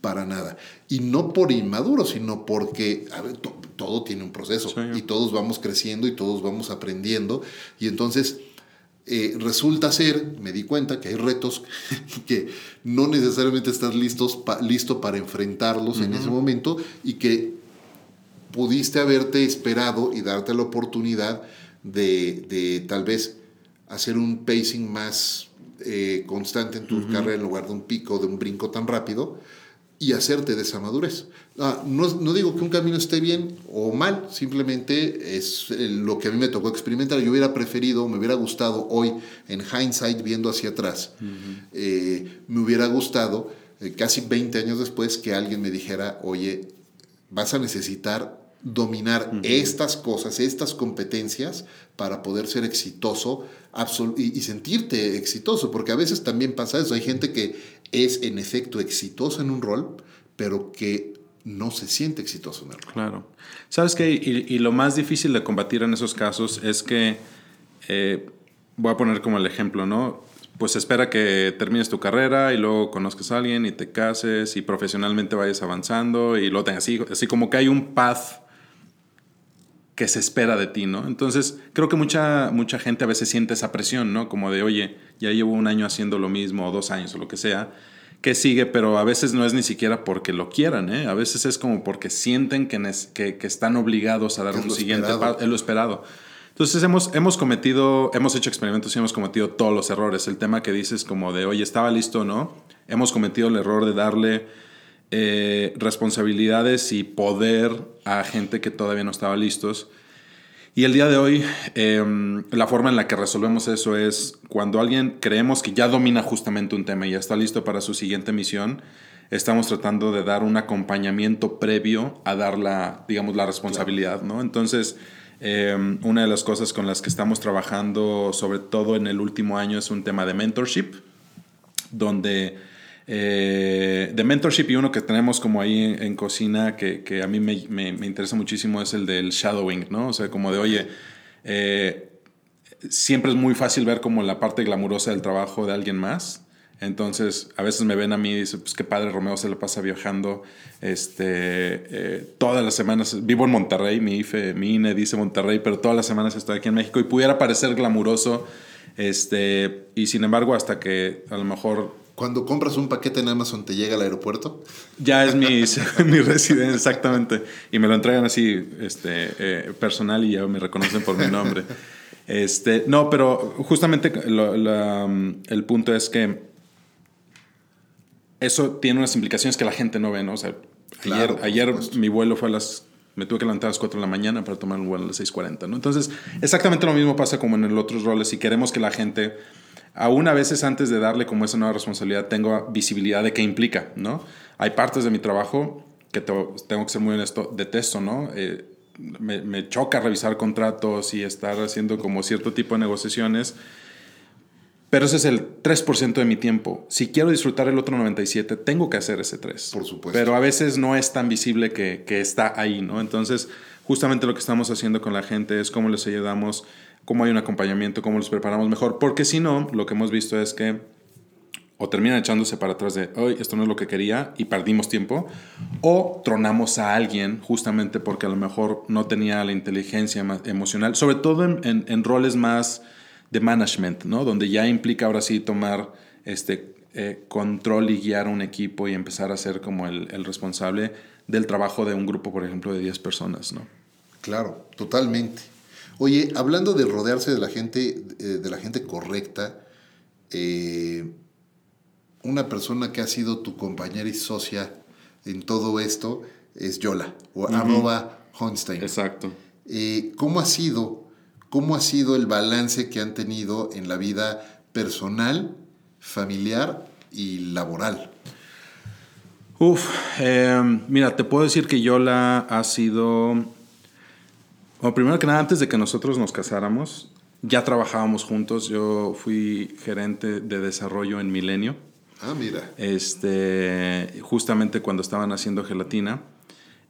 Para nada. Y no por inmaduro, sino porque todo tiene un proceso y todos vamos creciendo y todos vamos aprendiendo. Y entonces eh, resulta ser, me di cuenta que hay retos que no necesariamente estás listos listo para enfrentarlos en ese momento y que pudiste haberte esperado y darte la oportunidad de, tal vez hacer un pacing más eh, constante en tu carrera en lugar de un pico, de un brinco tan rápido y hacerte de esa madurez. Ah, no, no, digo que un camino esté bien o mal, simplemente es eh, lo que a mí me tocó experimentar. Yo hubiera preferido, me hubiera gustado hoy, en hindsight, viendo hacia atrás, eh, me hubiera gustado, eh, casi 20 años después, que alguien me dijera, oye, vas a necesitar dominar estas cosas, estas competencias para poder ser exitoso y, y, sentirte exitoso, porque a veces también pasa eso, hay gente que es en efecto exitoso en un rol, pero que no se siente exitoso en el rol. Claro. ¿Sabes qué? Y, lo más difícil de combatir en esos casos es que, eh, voy a poner como el ejemplo, ¿no? Pues espera que termines tu carrera y luego conozcas a alguien y te cases y profesionalmente vayas avanzando y lo tengas así, así como que hay un path que se espera de ti, ¿no? Entonces, creo que mucha, mucha gente a veces siente esa presión, ¿no? Como de, oye, ya llevo un año haciendo lo mismo, o dos años, o lo que sea, ¿qué sigue? Pero a veces no es ni siquiera porque lo quieran, ¿eh? A veces es como porque sienten que, que, que están obligados a dar un siguiente paso, es lo esperado. Entonces hemos, hemos cometido, hemos hecho experimentos y hemos cometido todos los errores. El tema que dices como de, oye, ¿estaba listo o no? Hemos cometido el error de darle eh, responsabilidades y poder a gente que todavía no estaba listos. Y el día de hoy, em, la forma en la que resolvemos eso es cuando alguien creemos que ya domina justamente un tema y ya está listo para su siguiente misión, estamos tratando de dar un acompañamiento previo a dar la, digamos, la responsabilidad, ¿no? Entonces, em, una de las cosas con las que estamos trabajando, sobre todo en el último año, es un tema de mentorship, donde eh, de mentorship y uno que tenemos como ahí en, cocina que, que, a mí me, me, interesa muchísimo es el del shadowing, ¿no? O sea, como de, oye, eh, siempre es muy fácil ver como la parte glamurosa del trabajo de alguien más. Entonces, a veces me ven a mí y dicen, pues qué padre, Romeo se le pasa viajando este, eh, todas las semanas. Vivo en Monterrey, mi IFE, mi INE dice Monterrey, pero todas las semanas estoy aquí en México y pudiera parecer glamuroso. Este, y sin embargo, hasta que a lo mejor cuando compras un paquete en Amazon, ¿te llega al aeropuerto? Ya es mi, mi residencia, exactamente. Y me lo entregan así, este, eh, personal y ya me reconocen por mi nombre. Este, no, pero justamente el punto es que eso tiene unas implicaciones que la gente no ve, ¿no? O sea, Claro, ayer, ayer mi vuelo fue a las... Me tuve que levantar a las 4 de la mañana para tomar un vuelo a las 6.40, ¿no? Entonces, exactamente lo mismo pasa como en los otros roles. Si queremos que la gente, aún a veces antes de darle como esa nueva responsabilidad, tenga visibilidad de qué implica, ¿no? Hay partes de mi trabajo que te- tengo que ser muy honesto, detesto, ¿no? Eh, me, me choca revisar contratos y estar haciendo como cierto tipo de negociaciones. Pero ese es el 3% de mi tiempo. Si quiero disfrutar el otro 97, tengo que hacer ese 3. Por supuesto. Pero a veces no es tan visible que está ahí, ¿no? Entonces, justamente lo que estamos haciendo con la gente es cómo les ayudamos, cómo hay un acompañamiento, cómo los preparamos mejor. Porque si no, lo que hemos visto es que o terminan echándose para atrás de, hoy esto no es lo que quería y perdimos tiempo, o tronamos a alguien justamente porque a lo mejor no tenía la inteligencia emocional, sobre todo en, roles más de management, ¿no? Donde ya implica ahora sí tomar este eh, control y guiar a un equipo y empezar a ser como el responsable del trabajo de un grupo, por ejemplo, de 10 personas, ¿no? Claro, totalmente. Oye, hablando de rodearse de la gente, eh, de la gente correcta, eh, una persona que ha sido tu compañera y socia en todo esto es Yola, o arroba Honstein. Exacto. Eh, ¿Cómo ha sido, cómo ha sido el balance que han tenido en la vida personal, familiar y laboral? Uf, eh, mira, te puedo decir que Yola ha sido. Bueno, primero que nada, antes de que nosotros nos casáramos, ya trabajábamos juntos. Yo fui gerente de desarrollo en Milenio. Ah, mira. Este, justamente cuando estaban haciendo gelatina.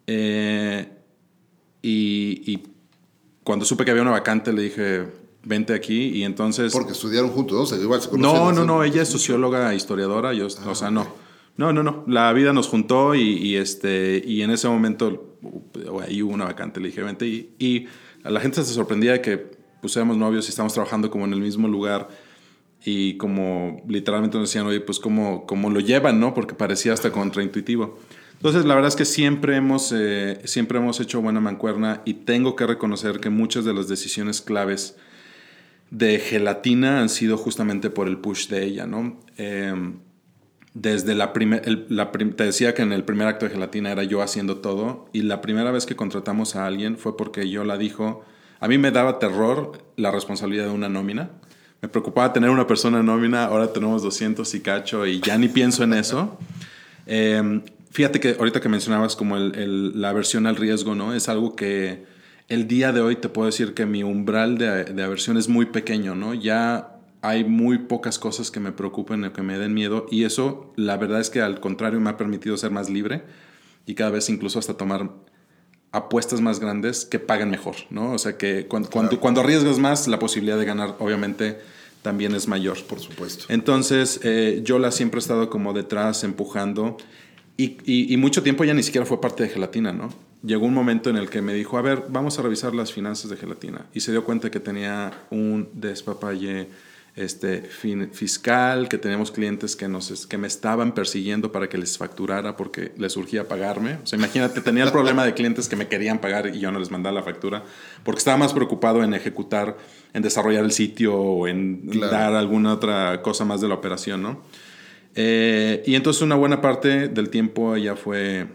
Eh, y, y cuando supe que había una vacante, le dije, vente aquí. Y entonces. Porque estudiaron juntos, ¿no? O sea, igual se conocen. No, no, no, ella es socióloga e historiadora, yo, Ah, o sea, no. No, no, no, la vida nos juntó y, este, y en ese momento uh, ahí hubo una vacante, le dije, vente, y, la gente se sorprendía de que pues éramos novios y estábamos trabajando como en el mismo lugar y como literalmente nos decían, oye, pues cómo, cómo lo llevan, ¿no? Porque parecía hasta contraintuitivo. Entonces, la verdad es que siempre hemos, eh, siempre hemos hecho buena mancuerna y tengo que reconocer que muchas de las decisiones claves de gelatina han sido justamente por el push de ella, ¿no? Eh, desde la primera, te decía que en el primer acto de gelatina era yo haciendo todo y la primera vez que contratamos a alguien fue porque yo la dijo, a mí me daba terror la responsabilidad de una nómina, me preocupaba tener una persona en nómina, ahora tenemos 200 y cacho y ya ni pienso en eso. Eh, fíjate que ahorita que mencionabas como el, el, la aversión al riesgo, ¿no? Es algo que el día de hoy te puedo decir que mi umbral de, de aversión es muy pequeño, ¿no? Ya hay muy pocas cosas que me preocupen o que me den miedo y eso la verdad es que al contrario me ha permitido ser más libre y cada vez incluso hasta tomar apuestas más grandes que pagan mejor, ¿no? O sea que cuando, claro. cuando, cuando, arriesgas más la posibilidad de ganar obviamente también es mayor. Por supuesto. Entonces eh, yo la siempre he estado como detrás empujando y, y, y, mucho tiempo ya ni siquiera fue parte de gelatina, ¿no? Llegó un momento en el que me dijo, a ver, vamos a revisar las finanzas de gelatina y se dio cuenta que tenía un despapalle este, fin, fiscal, que teníamos clientes que, nos, que me estaban persiguiendo para que les facturara porque les surgía pagarme. O sea, imagínate, tenía el problema de clientes que me querían pagar y yo no les mandaba la factura porque estaba más preocupado en ejecutar, en desarrollar el sitio o en claro. dar alguna otra cosa más de la operación, ¿no? Eh, y entonces una buena parte del tiempo ella fue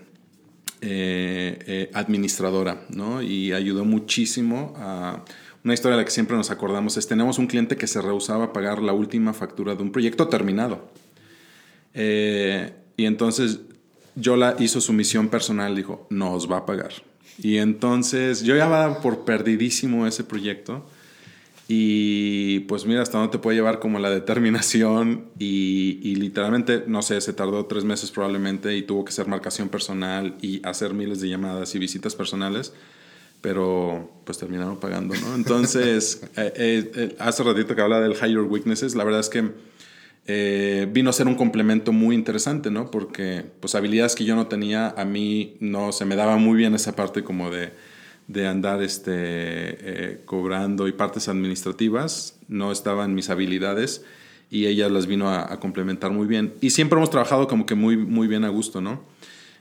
eh, eh, administradora, ¿no? Y ayudó muchísimo a una historia de la que siempre nos acordamos es, tenemos un cliente que se rehusaba a pagar la última factura de un proyecto terminado. Eh, y entonces Yola hizo su misión personal, dijo, nos va a pagar. Y entonces yo ya va por perdidísimo ese proyecto. Y pues mira, hasta dónde te puede llevar como la determinación y, y, literalmente, no sé, se tardó tres meses probablemente y tuvo que hacer marcación personal y hacer miles de llamadas y visitas personales pero pues terminaron pagando, ¿no? Entonces, eh, eh, hace ratito que hablaba del Higher Weaknesses, la verdad es que eh, vino a ser un complemento muy interesante, ¿no? Porque pues habilidades que yo no tenía, a mí no se me daba muy bien esa parte como de, de andar este, cobrando y partes administrativas, no estaban mis habilidades y ella las vino a, a, complementar muy bien. Y siempre hemos trabajado como que muy, muy bien a gusto, ¿no?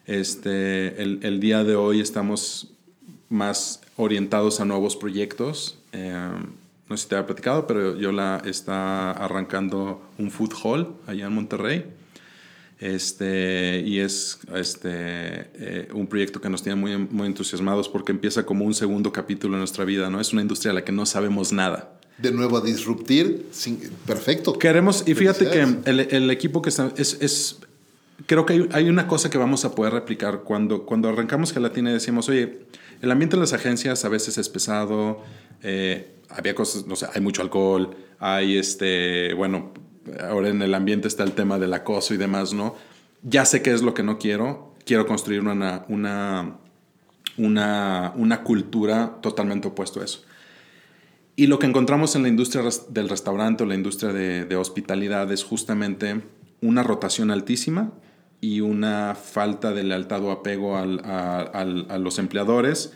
Este, el, el día de hoy estamos más orientados a nuevos proyectos. Eh, no sé si te había platicado, pero yo la está arrancando un food hall allá en Monterrey. Este, y es este, eh, un proyecto que nos tiene muy, muy entusiasmados porque empieza como un segundo capítulo en nuestra vida, ¿no? Es una industria a la que no sabemos nada. De nuevo a disruptir, perfecto. Queremos, y fíjate que el, el, equipo que está, es, es creo que hay, hay, una cosa que vamos a poder replicar cuando, cuando arrancamos Gelatina y decimos, oye, el ambiente en las agencias a veces es pesado, eh, había cosas, no sé, hay mucho alcohol, hay este, bueno, ahora en el ambiente está el tema del acoso y demás, ¿no? Ya sé qué es lo que no quiero, quiero construir una, una, una, una cultura totalmente opuesto a eso. Y lo que encontramos en la industria del restaurante o la industria de hospitalidad es justamente una rotación altísima y una falta de lealtad o apego al, a, a, los empleadores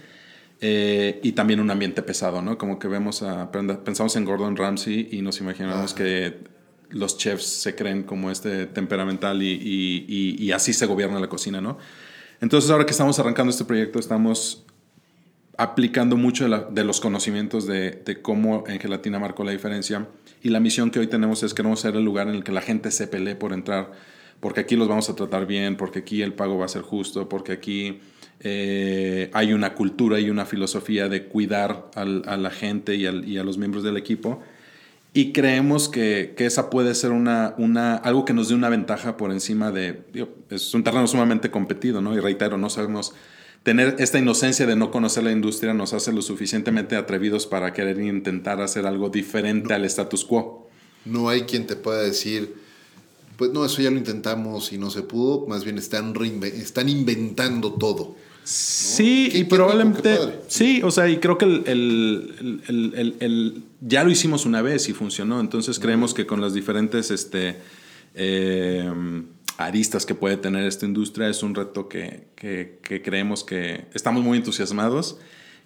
eh, y también un ambiente pesado, ¿no? Como que vemos a, pensamos en Gordon Ramsay y nos imaginamos que los chefs se creen como este temperamental y, y, y, así se gobierna la cocina, ¿no? Entonces ahora que estamos arrancando este proyecto estamos aplicando mucho de, la, de los conocimientos de, de, cómo en Gelatina marcó la diferencia y la misión que hoy tenemos es que queremos ser el lugar en el que la gente se pelee por entrar porque aquí los vamos a tratar bien, porque aquí el pago va a ser justo, porque aquí eh, hay una cultura y una filosofía de cuidar al, a la gente y, al, y, a los miembros del equipo. Y creemos que, que, esa puede ser una, una, algo que nos dé una ventaja por encima de... Digo, es un terreno sumamente competido, ¿no? Y reitero, no sabemos... Tener esta inocencia de no conocer la industria nos hace lo suficientemente atrevidos para querer intentar hacer algo diferente no, al status quo. No hay quien te pueda decir, pues no, eso ya lo intentamos y no se pudo, más bien están, están inventando todo. ¿no? Sí, y probablemente. Sí, o sea, y creo que el, el, el, el, ya lo hicimos una vez y funcionó. Entonces creemos que con las diferentes este, eh, aristas que puede tener esta industria es un reto que, que, que creemos que estamos muy entusiasmados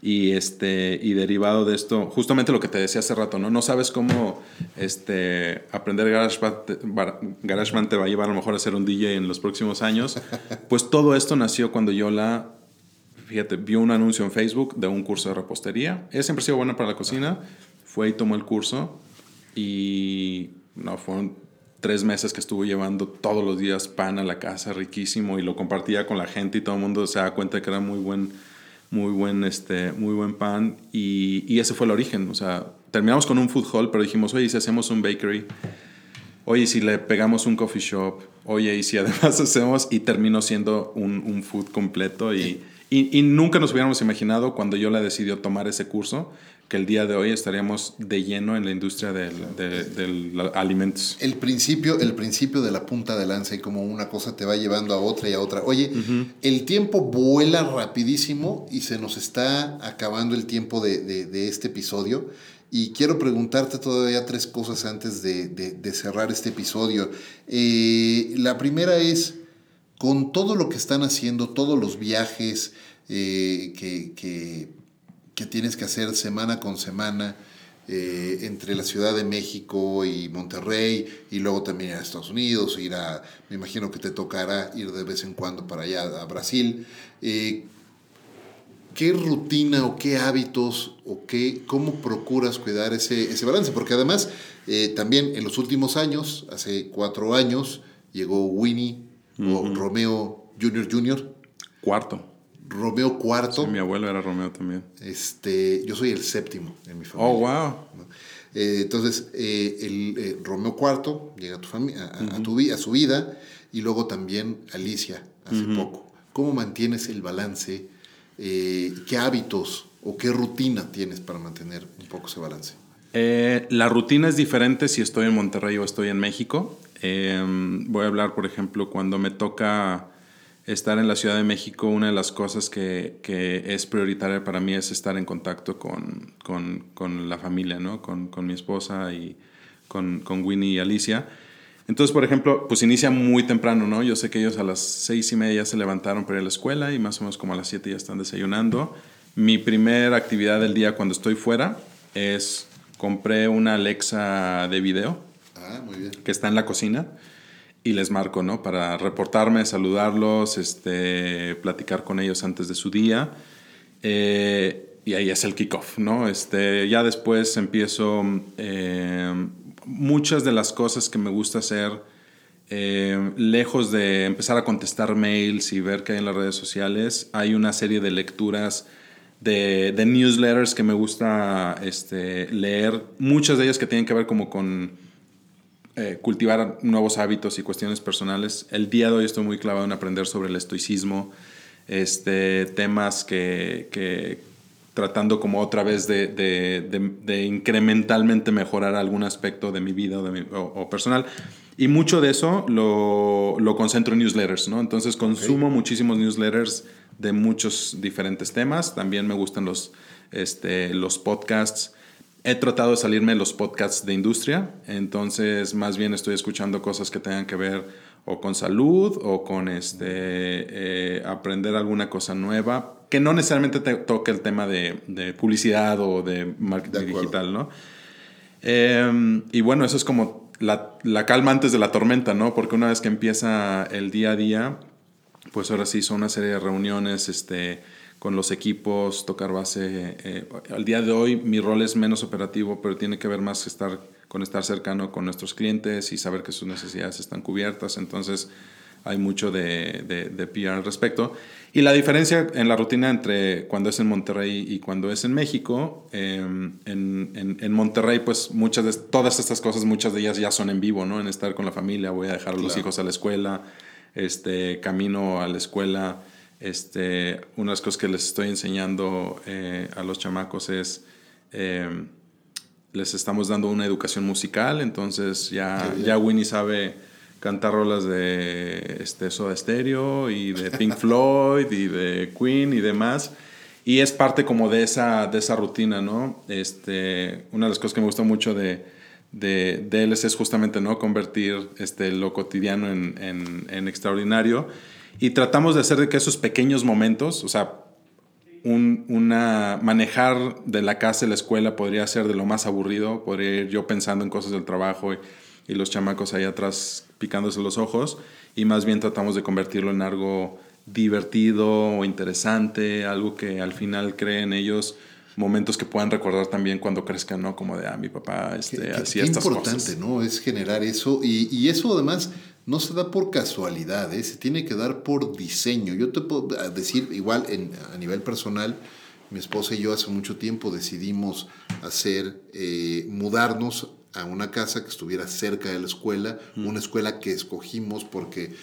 y este y derivado de esto justamente lo que te decía hace rato no no sabes cómo este aprender GarageBand, GarageBand te va a llevar a lo mejor a ser un DJ en los próximos años. Pues todo esto nació cuando yo la fíjate vio un anuncio en Facebook de un curso de repostería. Ella siempre ha sido buena para la cocina. Fue y tomó el curso y no fueron tres meses que estuvo llevando todos los días pan a la casa riquísimo y lo compartía con la gente y todo el mundo se da cuenta que era muy buen muy buen, este, muy buen pan y, y, ese fue el origen. O sea, terminamos con un food hall, pero dijimos, oye, si hacemos un bakery, oye, si le pegamos un coffee shop, oye, y si además hacemos, y terminó siendo un, un food completo y, y, y, nunca nos hubiéramos imaginado cuando yo le decidió tomar ese curso que el día de hoy estaríamos de lleno en la industria del, de, de alimentos. El principio, el principio de la punta de lanza y como una cosa te va llevando a otra y a otra. Oye, uh -huh. el tiempo vuela rapidísimo y se nos está acabando el tiempo de, de, de este episodio. Y quiero preguntarte todavía tres cosas antes de, de cerrar este episodio. Eh, la primera es, con todo lo que están haciendo, todos los viajes eh, que, que que tienes que hacer semana con semana eh, entre la Ciudad de México y Monterrey y luego también a Estados Unidos, ir a, me imagino que te tocará ir de vez en cuando para allá a Brasil. Eh, ¿Qué rutina o qué hábitos o qué, cómo procuras cuidar ese, ese balance? Porque además, eh, también en los últimos años, hace cuatro años, llegó Winnie uh -huh. o Romeo Junior Junior. Cuarto. Romeo IV. Sí, mi abuelo era Romeo también. Este, yo soy el séptimo en mi familia. Oh, wow. ¿no? Eh, entonces, eh, el eh, Romeo IV llega a, tu familia, a, uh -huh. a, tu, a su vida y luego también Alicia hace uh -huh. poco. ¿Cómo mantienes el balance? ¿Qué hábitos o qué rutina tienes para mantener un poco ese balance? La rutina es diferente si estoy en Monterrey o estoy en México. voy a hablar, por ejemplo, cuando me toca estar en la Ciudad de México, una de las cosas que, que es prioritaria para mí es estar en contacto con, con, con la familia, ¿no? con, con, mi esposa y con, con Winnie y Alicia. Entonces, por ejemplo, pues inicia muy temprano, ¿no? Yo sé que ellos a las seis y media ya se levantaron para ir a la escuela y más o menos como a las siete ya están desayunando. Mi primera actividad del día cuando estoy fuera es compré una Alexa de video ah, muy bien. que está en la cocina y les marco, ¿no? Para reportarme, saludarlos, este, platicar con ellos antes de su día. Eh, y ahí es el kickoff, ¿no? Este, ya después empiezo... Eh, muchas de las cosas que me gusta hacer eh, lejos de empezar a contestar mails y ver qué hay en las redes sociales, hay una serie de lecturas de, newsletters que me gusta este, leer, muchas de ellas que tienen que ver como con eh, cultivar nuevos hábitos y cuestiones personales. El día de hoy estoy muy clavado en aprender sobre el estoicismo, este, temas que, tratando como otra vez de, incrementalmente mejorar algún aspecto de mi vida o personal. Y mucho de eso lo, lo concentro en newsletters, ¿no? Entonces consumo muchísimos newsletters de muchos diferentes temas. También me gustan los, este, los podcasts. He tratado de salirme de los podcasts de industria, entonces más bien estoy escuchando cosas que tengan que ver o con salud o con este, eh, aprender alguna cosa nueva, que no necesariamente te toque el tema de, de publicidad o de marketing digital, ¿no? Em, y bueno, eso es como la, la, calma antes de la tormenta, ¿no? Porque una vez que empieza el día a día, pues ahora sí son una serie de reuniones este, con los equipos, tocar base. Eh, al día de hoy mi rol es menos operativo, pero tiene que ver más que estar, con estar cercano con nuestros clientes y saber que sus necesidades están cubiertas. Entonces hay mucho de, de, de PR al respecto. Y la diferencia en la rutina entre cuando es en Monterrey y cuando es en México, em, en, en, Monterrey, pues muchas de todas estas cosas, muchas de ellas ya son en vivo, ¿no? En estar con la familia, voy a dejar a los hijos a la escuela, este, camino a la escuela. Este, una de las cosas que les estoy enseñando eh, a los chamacos es, em, les estamos dando una educación musical, entonces ya, ya Winnie sabe cantar rolas de este, Soda Stereo y de Pink Floyd y de Queen y demás. Y es parte como de esa, de esa rutina, ¿no? Este, una de las cosas que me gusta mucho de, de, de él es justamente, ¿no? Convertir este, lo cotidiano en, en, en, extraordinario. Y tratamos de hacer de que esos pequeños momentos, o sea, un, una, manejar de la casa a la escuela podría ser de lo más aburrido, podría ir yo pensando en cosas del trabajo y, y los chamacos ahí atrás picándose los ojos y más bien tratamos de convertirlo en algo divertido o interesante, algo que al final creen ellos momentos que puedan recordar también cuando crezcan, ¿no? Como de, ah, mi papá este, hacía estas cosas. importante, ¿no? Es generar eso y, y, eso además no se da por casualidad, ¿eh? se tiene que dar por diseño. Yo te puedo decir, igual en, a nivel personal, mi esposa y yo hace mucho tiempo decidimos hacer, eh, mudarnos a una casa que estuviera cerca de la escuela, mm. una escuela que escogimos porque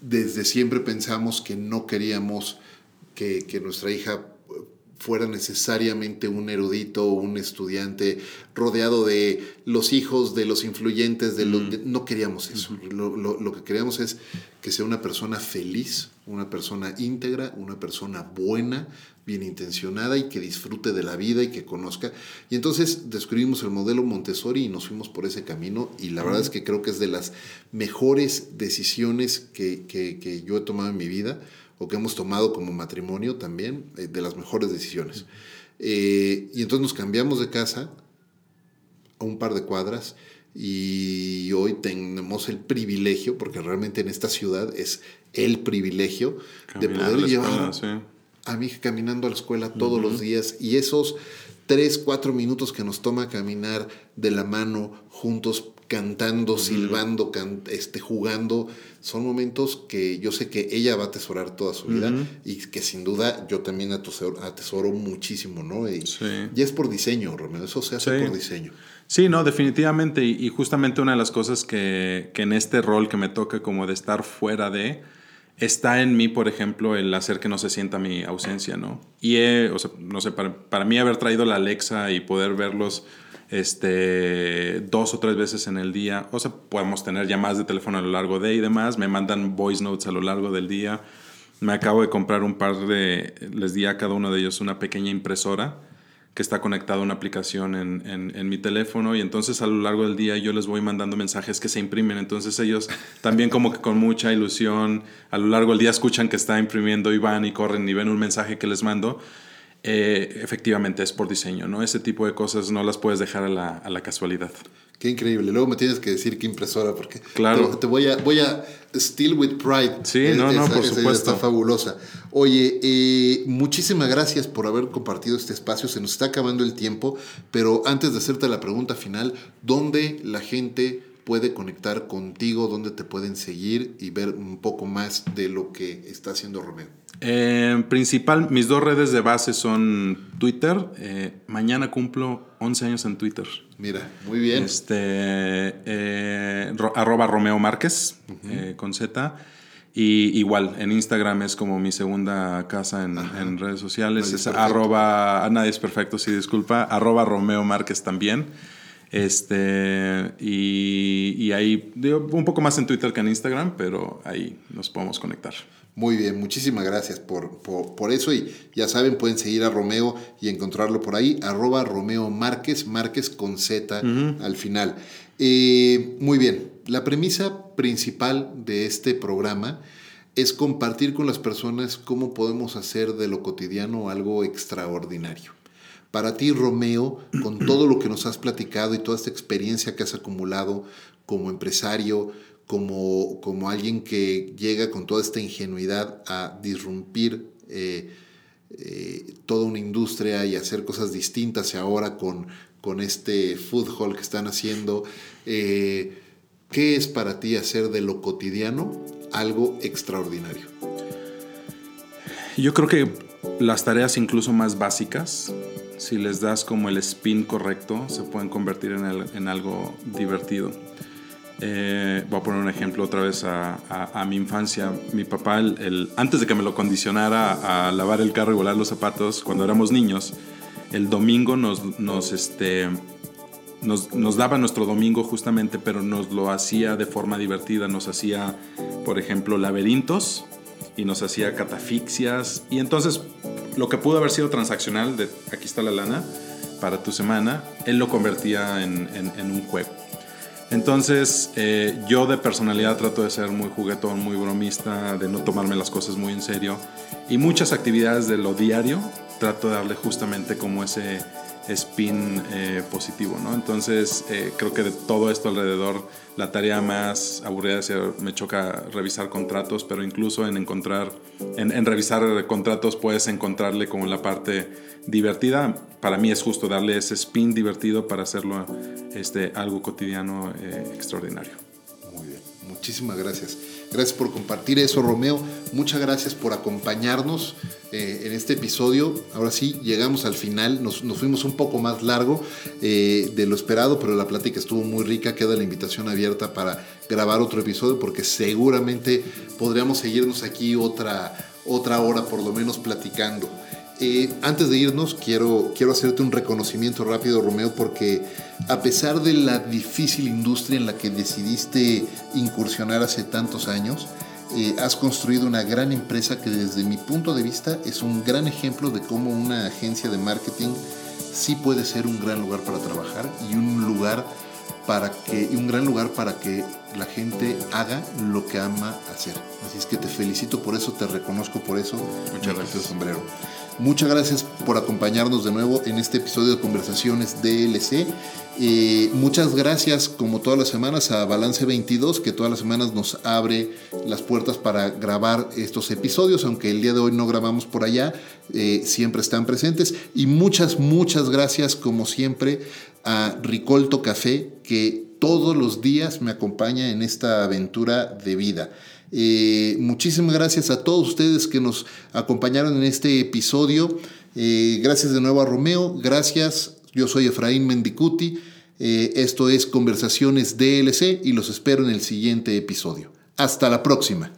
desde siempre pensamos que no queríamos que, que nuestra hija fuera necesariamente un erudito o un estudiante rodeado de los hijos de los influyentes, de, los, mm. no queríamos eso. lo, lo, lo, que queríamos es que sea una persona feliz, una persona íntegra, una persona buena, bien intencionada y que disfrute de la vida y que conozca. Y entonces descubrimos el modelo Montessori y nos fuimos por ese camino y la verdad es que creo que es de las mejores decisiones que, que, que yo he tomado en mi vida o que hemos tomado como matrimonio también, eh, de las mejores decisiones. Eh, y entonces nos cambiamos de casa a un par de cuadras y hoy tenemos el privilegio, porque realmente en esta ciudad es el privilegio de poder llevar a mi hija caminando a la escuela todos los días y esos tres, cuatro minutos que nos toma caminar de la mano juntos, cantando, silbando, este, jugando, son momentos que yo sé que ella va a atesorar toda su vida y que sin duda yo también atesoro, atesoro muchísimo, ¿no? Y, y, es por diseño, Romeo, eso se hace por diseño. Sí, no, definitivamente. Y, justamente una de las cosas que, que, en este rol que me toca como de estar fuera de, está en mí, por ejemplo, el hacer que no se sienta mi ausencia, ¿no? Y, o sea, no sé, para, para, mí haber traído la Alexa y poder verlos este, dos o tres veces en el día, o sea, podemos tener llamadas de teléfono a lo largo de y demás, me mandan voice notes a lo largo del día. Me acabo de comprar un par de, les di a cada uno de ellos una pequeña impresora que está conectada a una aplicación en, en, mi teléfono y entonces a lo largo del día yo les voy mandando mensajes que se imprimen. Entonces ellos también como que con mucha ilusión a lo largo del día escuchan que está imprimiendo y van y corren y ven un mensaje que les mando. Eh, efectivamente es por diseño, ¿no? Ese tipo de cosas no las puedes dejar a la, a la casualidad. Qué increíble. Luego me tienes que decir qué impresora, porque claro. te, voy a, voy a Still with Pride. Sí, no, no, por supuesto. Está fabulosa. Oye, eh, muchísimas gracias por haber compartido este espacio. Se nos está acabando el tiempo, pero antes de hacerte la pregunta final, ¿dónde la gente puede conectar contigo, dónde te pueden seguir y ver un poco más de lo que está haciendo Romeo. En principal, mis dos redes de base son Twitter. Eh, mañana cumplo 11 años en Twitter. Mira, muy bien. Este, eh, arroba Romeo Márquez eh, con Z. Y igual, en Instagram es como mi segunda casa en, redes sociales. es arroba, nadie es perfecto, sí, disculpa. Arroba Romeo Márquez también. Este, y, ahí, un poco más en Twitter que en Instagram, pero ahí nos podemos conectar. Muy bien, muchísimas gracias por, por, eso. Y ya saben, pueden seguir a Romeo y encontrarlo por ahí, arroba Romeo Márquez, Márquez con Z al final. Eh, muy bien, la premisa principal de este programa es compartir con las personas cómo podemos hacer de lo cotidiano algo extraordinario. Para ti, Romeo, con todo lo que nos has platicado y toda esta experiencia que has acumulado como empresario, como, como alguien que llega con toda esta ingenuidad a disrumpir eh, eh, toda una industria y hacer cosas distintas y ahora con, con este food hall que están haciendo. Eh, ¿Qué es para ti hacer de lo cotidiano algo extraordinario? Yo creo que las tareas incluso más básicas, si les das como el spin correcto, se pueden convertir en, en algo divertido. Eh, voy a poner un ejemplo otra vez a, mi infancia. Mi papá, el, antes de que me lo condicionara a lavar el carro y volar los zapatos, cuando éramos niños, el domingo nos, nos, este, nos, nos, daba nuestro domingo justamente, pero nos lo hacía de forma divertida. Nos hacía, por ejemplo, laberintos y nos hacía catafixias. Y entonces, lo que pudo haber sido transaccional, de aquí está la lana, para tu semana, él lo convertía en, un juego. Entonces, eh, yo de personalidad trato de ser muy juguetón, muy bromista, de no tomarme las cosas muy en serio. Y muchas actividades de lo diario trato de darle justamente como ese spin eh, positivo, ¿no? Entonces, eh, creo que de todo esto alrededor, la tarea más aburrida es, me choca revisar contratos, pero incluso en encontrar, en, revisar contratos puedes encontrarle como la parte divertida. Para mí es justo darle ese spin divertido para hacerlo este, algo cotidiano eh, extraordinario. Muy bien, muchísimas gracias. Gracias por compartir eso, Romeo. Muchas gracias por acompañarnos eh, en este episodio. Ahora sí, llegamos al final. Nos, fuimos un poco más largo eh, de lo esperado, pero la plática estuvo muy rica. Queda la invitación abierta para grabar otro episodio porque seguramente podríamos seguirnos aquí otra, otra hora por lo menos platicando. Antes de irnos, quiero, quiero hacerte un reconocimiento rápido, Romeo, porque a pesar de la difícil industria en la que decidiste incursionar hace tantos años, eh, has construido una gran empresa que desde mi punto de vista es un gran ejemplo de cómo una agencia de marketing sí puede ser un gran lugar para trabajar y un lugar para que y un gran lugar para que la gente haga lo que ama hacer. Así es que te felicito por eso, te reconozco por eso. Muchas gracias, sombrero. Muchas gracias por acompañarnos de nuevo en este episodio de Conversaciones DLC. Eh, muchas gracias, como todas las semanas, a Balance 22, que todas las semanas nos abre las puertas para grabar estos episodios, aunque el día de hoy no grabamos por allá, eh, siempre están presentes. Y muchas, muchas gracias, como siempre, a Ricolto Café, que todos los días me acompaña en esta aventura de vida. Eh, muchísimas gracias a todos ustedes que nos acompañaron en este episodio. Eh, gracias de nuevo a Romeo. Gracias. Yo soy Efraín Mendicuti. Eh, esto es Conversaciones DLC y los espero en el siguiente episodio. Hasta la próxima.